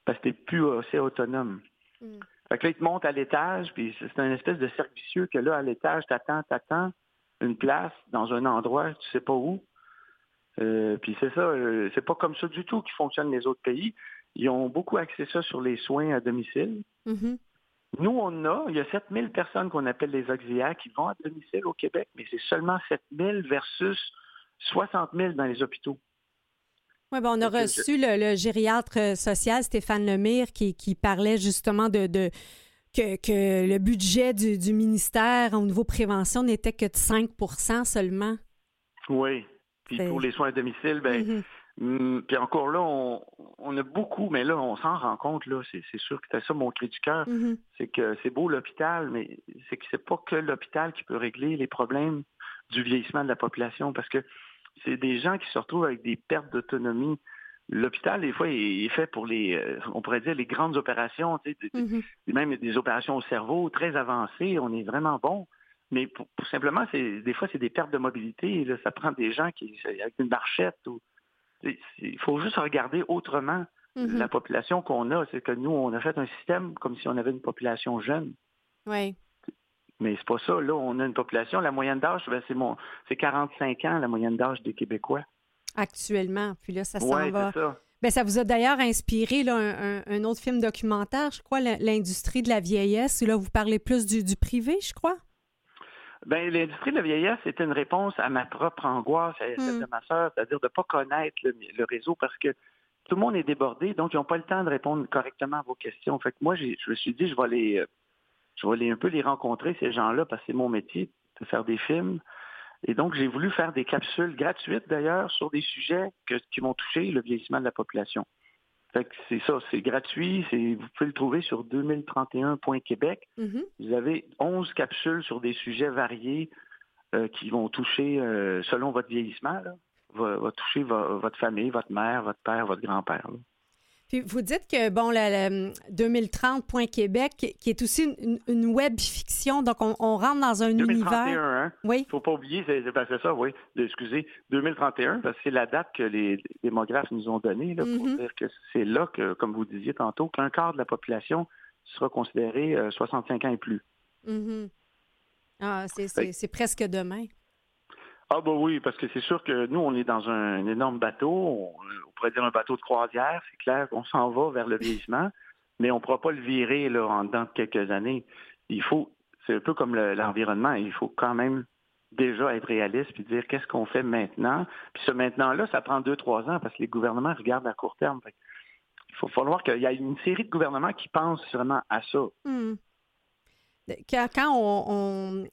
parce que tu n'es plus assez autonome. Mm. Fait que là, ils te montent à l'étage, puis c'est un espèce de cercle vicieux que là, à l'étage, t'attends, t'attends une place dans un endroit, tu sais pas où. Euh, puis c'est ça, euh, c'est pas comme ça du tout qui fonctionnent les autres pays. Ils ont beaucoup axé ça sur les soins à domicile. Mm-hmm. Nous, on a, il y a 7000 personnes qu'on appelle les auxiliaires qui vont à domicile au Québec, mais c'est seulement 7000 versus 60 000 dans les hôpitaux. Oui, ben on a reçu le, gériatre euh, social Stéphane Lemire qui, qui parlait justement de, de que, que, le budget du, ministère au niveau prévention n'était que de 5% seulement. Oui. Puis pour les soins à domicile, ben, mm-hmm. mm, puis encore là, on, a beaucoup, mais là, on s'en rend compte, là, c'est sûr que c'est ça mon cri du cœur. Mm-hmm. C'est que c'est beau l'hôpital, mais c'est que c'est pas que l'hôpital qui peut régler les problèmes du vieillissement de la population parce que c'est des gens qui se retrouvent avec des pertes d'autonomie. L'hôpital, des fois, est fait pour les, euh, on pourrait dire, les grandes opérations, mm-hmm. même des opérations au cerveau très avancées. On est vraiment bon. Mais pour, simplement, c'est des fois, c'est des pertes de mobilité. Là, ça prend des gens qui avec une marchette. Ou, il faut juste regarder autrement mm-hmm. la population qu'on a. C'est que nous, on a fait un système comme si on avait une population jeune. Oui. Mais c'est pas ça. Là, on a une population. La moyenne d'âge, ben, c'est mon c'est 45 ans, la moyenne d'âge des Québécois. Actuellement. Puis là, ça s'en va. Ça. Ben, ça vous a d'ailleurs inspiré là, un, autre film documentaire, je crois, L'industrie de la vieillesse, où là, vous parlez plus du, privé, je crois? Ben, l'industrie de la vieillesse, c'était une réponse à ma propre angoisse, à celle hmm. de ma soeur, c'est-à-dire de ne pas connaître le, réseau parce que tout le monde est débordé, donc ils n'ont pas le temps de répondre correctement à vos questions. Fait que moi, je me suis dit, je vais les, euh, je vais aller un peu les rencontrer, ces gens-là, parce que c'est mon métier de faire des films. Et donc, j'ai voulu faire des capsules gratuites, d'ailleurs, sur des sujets qui vont toucher le vieillissement de la population. c'est ça, c'est gratuit, vous pouvez le trouver sur 2031.québec. Mm-hmm. Vous avez 11 capsules sur des sujets variés euh, qui vont toucher, euh, selon votre vieillissement, va, toucher votre famille, votre mère, votre père, votre grand-père. Puis vous dites que, bon, la, 2030.québec, qui est aussi une, web fiction, donc on, rentre dans un 2031, univers. Hein? Oui. Il ne faut pas oublier, ben, c'est ça, oui, excusez, 2031, parce que c'est la date que les démographes nous ont donnée, pour mm-hmm. dire que c'est là que, comme vous disiez tantôt, qu'un quart de la population sera considéré 65 euh, ans et plus. Mm-hmm. Ah, c'est presque demain. Ah bah oui, parce que c'est sûr que nous, on est dans un, énorme bateau, on, pourrait dire un bateau de croisière, c'est clair qu'on s'en va vers le vieillissement, mais on ne pourra pas le virer là, en dedans de quelques années. Il faut, c'est un peu comme l'environnement, il faut quand même déjà être réaliste puis dire qu'est-ce qu'on fait maintenant. Puis ce maintenant-là, ça prend deux, trois ans parce que les gouvernements regardent à court terme. Il faut falloir qu'il y ait une série de gouvernements qui pensent vraiment à ça. Hmm. Quand on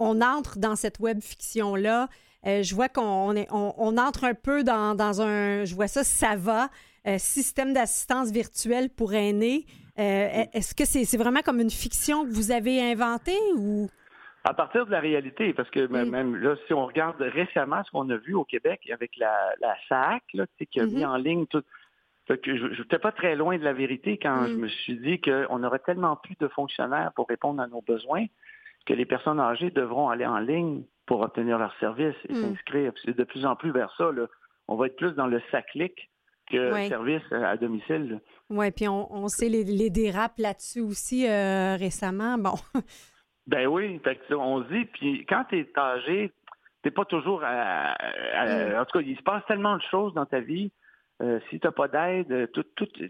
entre dans cette web fiction-là, euh, je vois qu'on on, entre un peu dans, un, je vois ça, ça va, euh, système d'assistance virtuelle pour aînés. Euh, est-ce que c'est vraiment comme une fiction que vous avez inventée ou? À partir de la réalité, parce que même là, si on regarde récemment ce qu'on a vu au Québec avec la, la SAC, là, qui a mis mm-hmm. en ligne tout. je n'étais pas très loin de la vérité quand je mm. me suis dit qu'on aurait tellement plus de fonctionnaires pour répondre à nos besoins que les personnes âgées devront aller en ligne pour obtenir leur service et hmm. s'inscrire. C'est de plus en plus vers ça. On va être plus dans le sac-clic que le service à domicile. Oui, puis on, sait les, les dérapes là-dessus aussi euh, récemment. Bon. ben oui, on se dit, puis quand tu es âgé, t'es pas toujours à, hmm. En tout cas, il se passe tellement de choses dans ta vie. Euh, si tu n'as pas d'aide, tous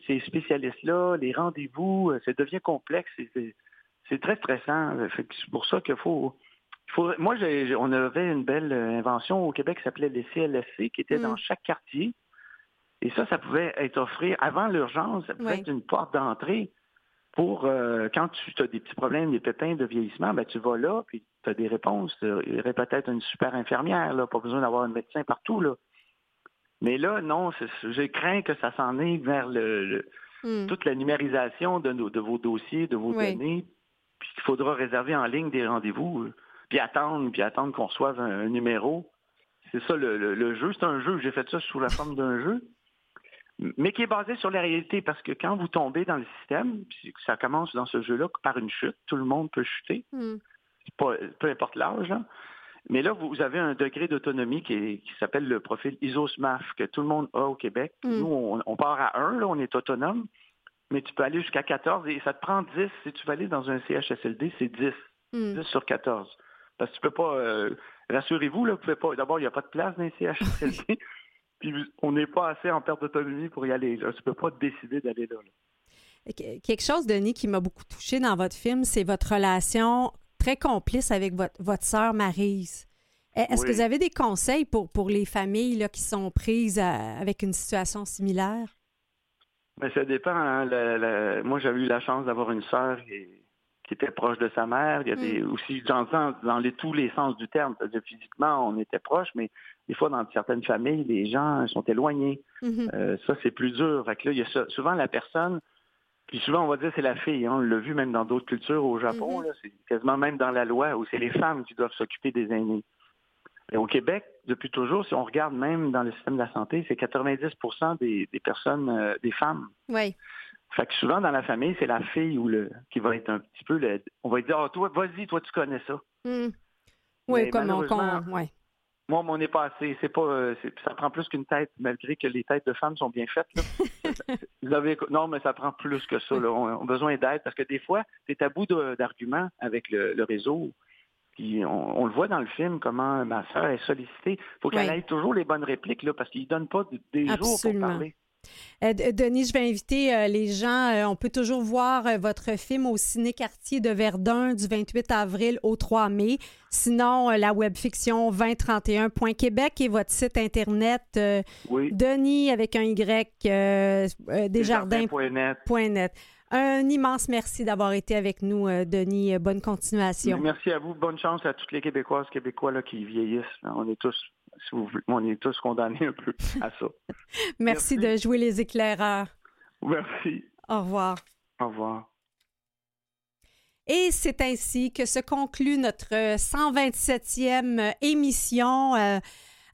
ces spécialistes-là, les rendez-vous, euh, ça devient complexe. C'est très stressant. C'est pour ça qu'il faut, faut. Moi, on avait une belle invention au Québec qui s'appelait les CLSC, qui était dans mm. chaque quartier. Et ça, ça pouvait être offert avant l'urgence, ça pouvait être une porte d'entrée pour euh, quand tu as des petits problèmes, des pépins de vieillissement, ben, tu vas là, puis tu as des réponses. Il y aurait peut-être une super infirmière, là, pas besoin d'avoir un médecin partout. Là. Mais là, non, j'ai craint que ça s'en aille vers le, mm. toute la numérisation de, de vos dossiers, de vos données, puis il faudra réserver en ligne des rendez-vous, euh, puis attendre, puis attendre qu'on reçoive un, numéro. C'est ça le, jeu. C'est un jeu. J'ai fait ça sous la forme d'un jeu, mais qui est basé sur la réalité, parce que quand vous tombez dans le système, puis ça commence dans ce jeu-là par une chute, tout le monde peut chuter, hmm. peu importe l'âge. Hein. Mais là, vous avez un degré d'autonomie qui, s'appelle le profil ISO-SMAF, que tout le monde a au Québec. Hmm. Nous, on, on, part à 1, là, on est autonome mais tu peux aller jusqu'à 14 et ça te prend 10. Si tu veux aller dans un CHSLD, c'est 10. 10 hmm. sur 14. Parce que tu peux pas. Euh, rassurez-vous, là, vous pouvez pas. D'abord, il n'y a pas de place dans un CHSLD. puis on n'est pas assez en perte d'autonomie pour y aller. Là. Tu peux pas décider d'aller là, Quelque chose, Denis, qui m'a beaucoup touché dans votre film, c'est votre relation très complice avec votre, votre sœur Marise. Est-ce que vous avez des conseils pour, pour les familles là, qui sont prises avec une situation similaire? Mais ça dépend. Hein. moi, j'avais eu la chance d'avoir une sœur qui, était proche de sa mère. Il y a des, mm. aussi, j'entends dans les, tous les sens du terme. physiquement, on était proches, mais des fois, dans certaines familles, les gens sont éloignés. Mm-hmm. Euh, ça, c'est plus dur. là, il y a souvent la personne, puis souvent, on va dire c'est la fille. Hein. on l'a vu même dans d'autres cultures au Japon. Mm-hmm. c'est quasiment même dans la loi où c'est les femmes qui doivent s'occuper des aînés. Et au Québec, depuis toujours, si on regarde même dans le système de la santé, c'est 90% des, personnes, euh, des femmes. Oui. Fait que souvent dans la famille, c'est la fille ou le qui va être un petit peu le, on va dire ah, toi vas-y toi tu connais ça. Hmm. Oui, comme on, ouais. Moi, on n'est pas assez. C'est pas, euh, ça prend plus qu'une tête, malgré que les têtes de femmes sont bien faites. Vous avez, non, mais ça prend plus que ça. On, a besoin d'aide parce que des fois, c'est à bout d'arguments avec le réseau on, le voit dans le film, comment ma soeur est sollicitée. Il faut qu'elle ait toujours les bonnes répliques, là, parce qu'ils ne donnent pas des jours pour parler. Euh, Denis, je vais inviter euh, les gens. Euh, on peut toujours voir votre film au Ciné-Quartier de Verdun du 28 avril au 3 mai. Sinon, la webfiction 2031.québec et votre site Internet Denis avec un Y, desjardins.net. Un immense merci d'avoir été avec nous, Denis. Bonne continuation. Merci à vous. Bonne chance à toutes les Québécoises, Québécois là, qui vieillissent. On est tous on est tous condamnés un peu à ça. Merci, de jouer les éclaireurs. Merci. Au revoir. Au revoir. Et c'est ainsi que se conclut notre 127e émission.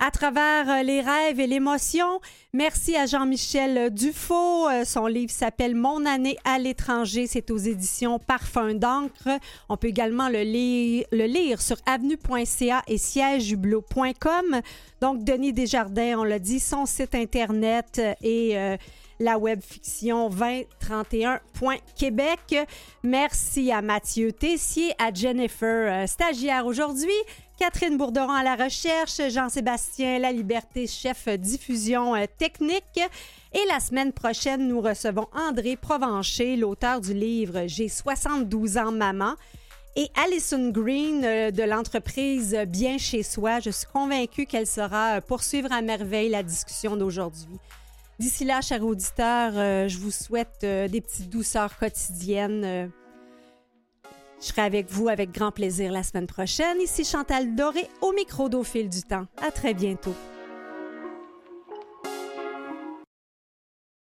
Euh, à travers euh, les rêves et l'émotion. Merci à Jean-Michel Dufaux. Euh, son livre s'appelle Mon année à l'étranger. C'est aux éditions Parfum d'encre. On peut également le lire, sur avenue.ca et siègehublot.com. Donc, Denis Desjardins, on l'a dit, son site Internet et euh, la webfiction 2031.québec. Merci à Mathieu Tessier, à Jennifer, stagiaire aujourd'hui, Catherine Bourderon à la recherche, Jean-Sébastien La Liberté, chef diffusion euh, technique. Et la semaine prochaine, nous recevons André Provencher, l'auteur du livre J'ai 72 ans, maman. Et Alison Green euh, de l'entreprise Bien chez soi. Je suis convaincue qu'elle saura poursuivre à merveille la discussion d'aujourd'hui. D'ici là, chers auditeurs, euh, je vous souhaite des petites douceurs quotidiennes je serai avec vous avec grand plaisir la semaine prochaine. Ici Chantal Doré au micro d'Au du temps. À très bientôt.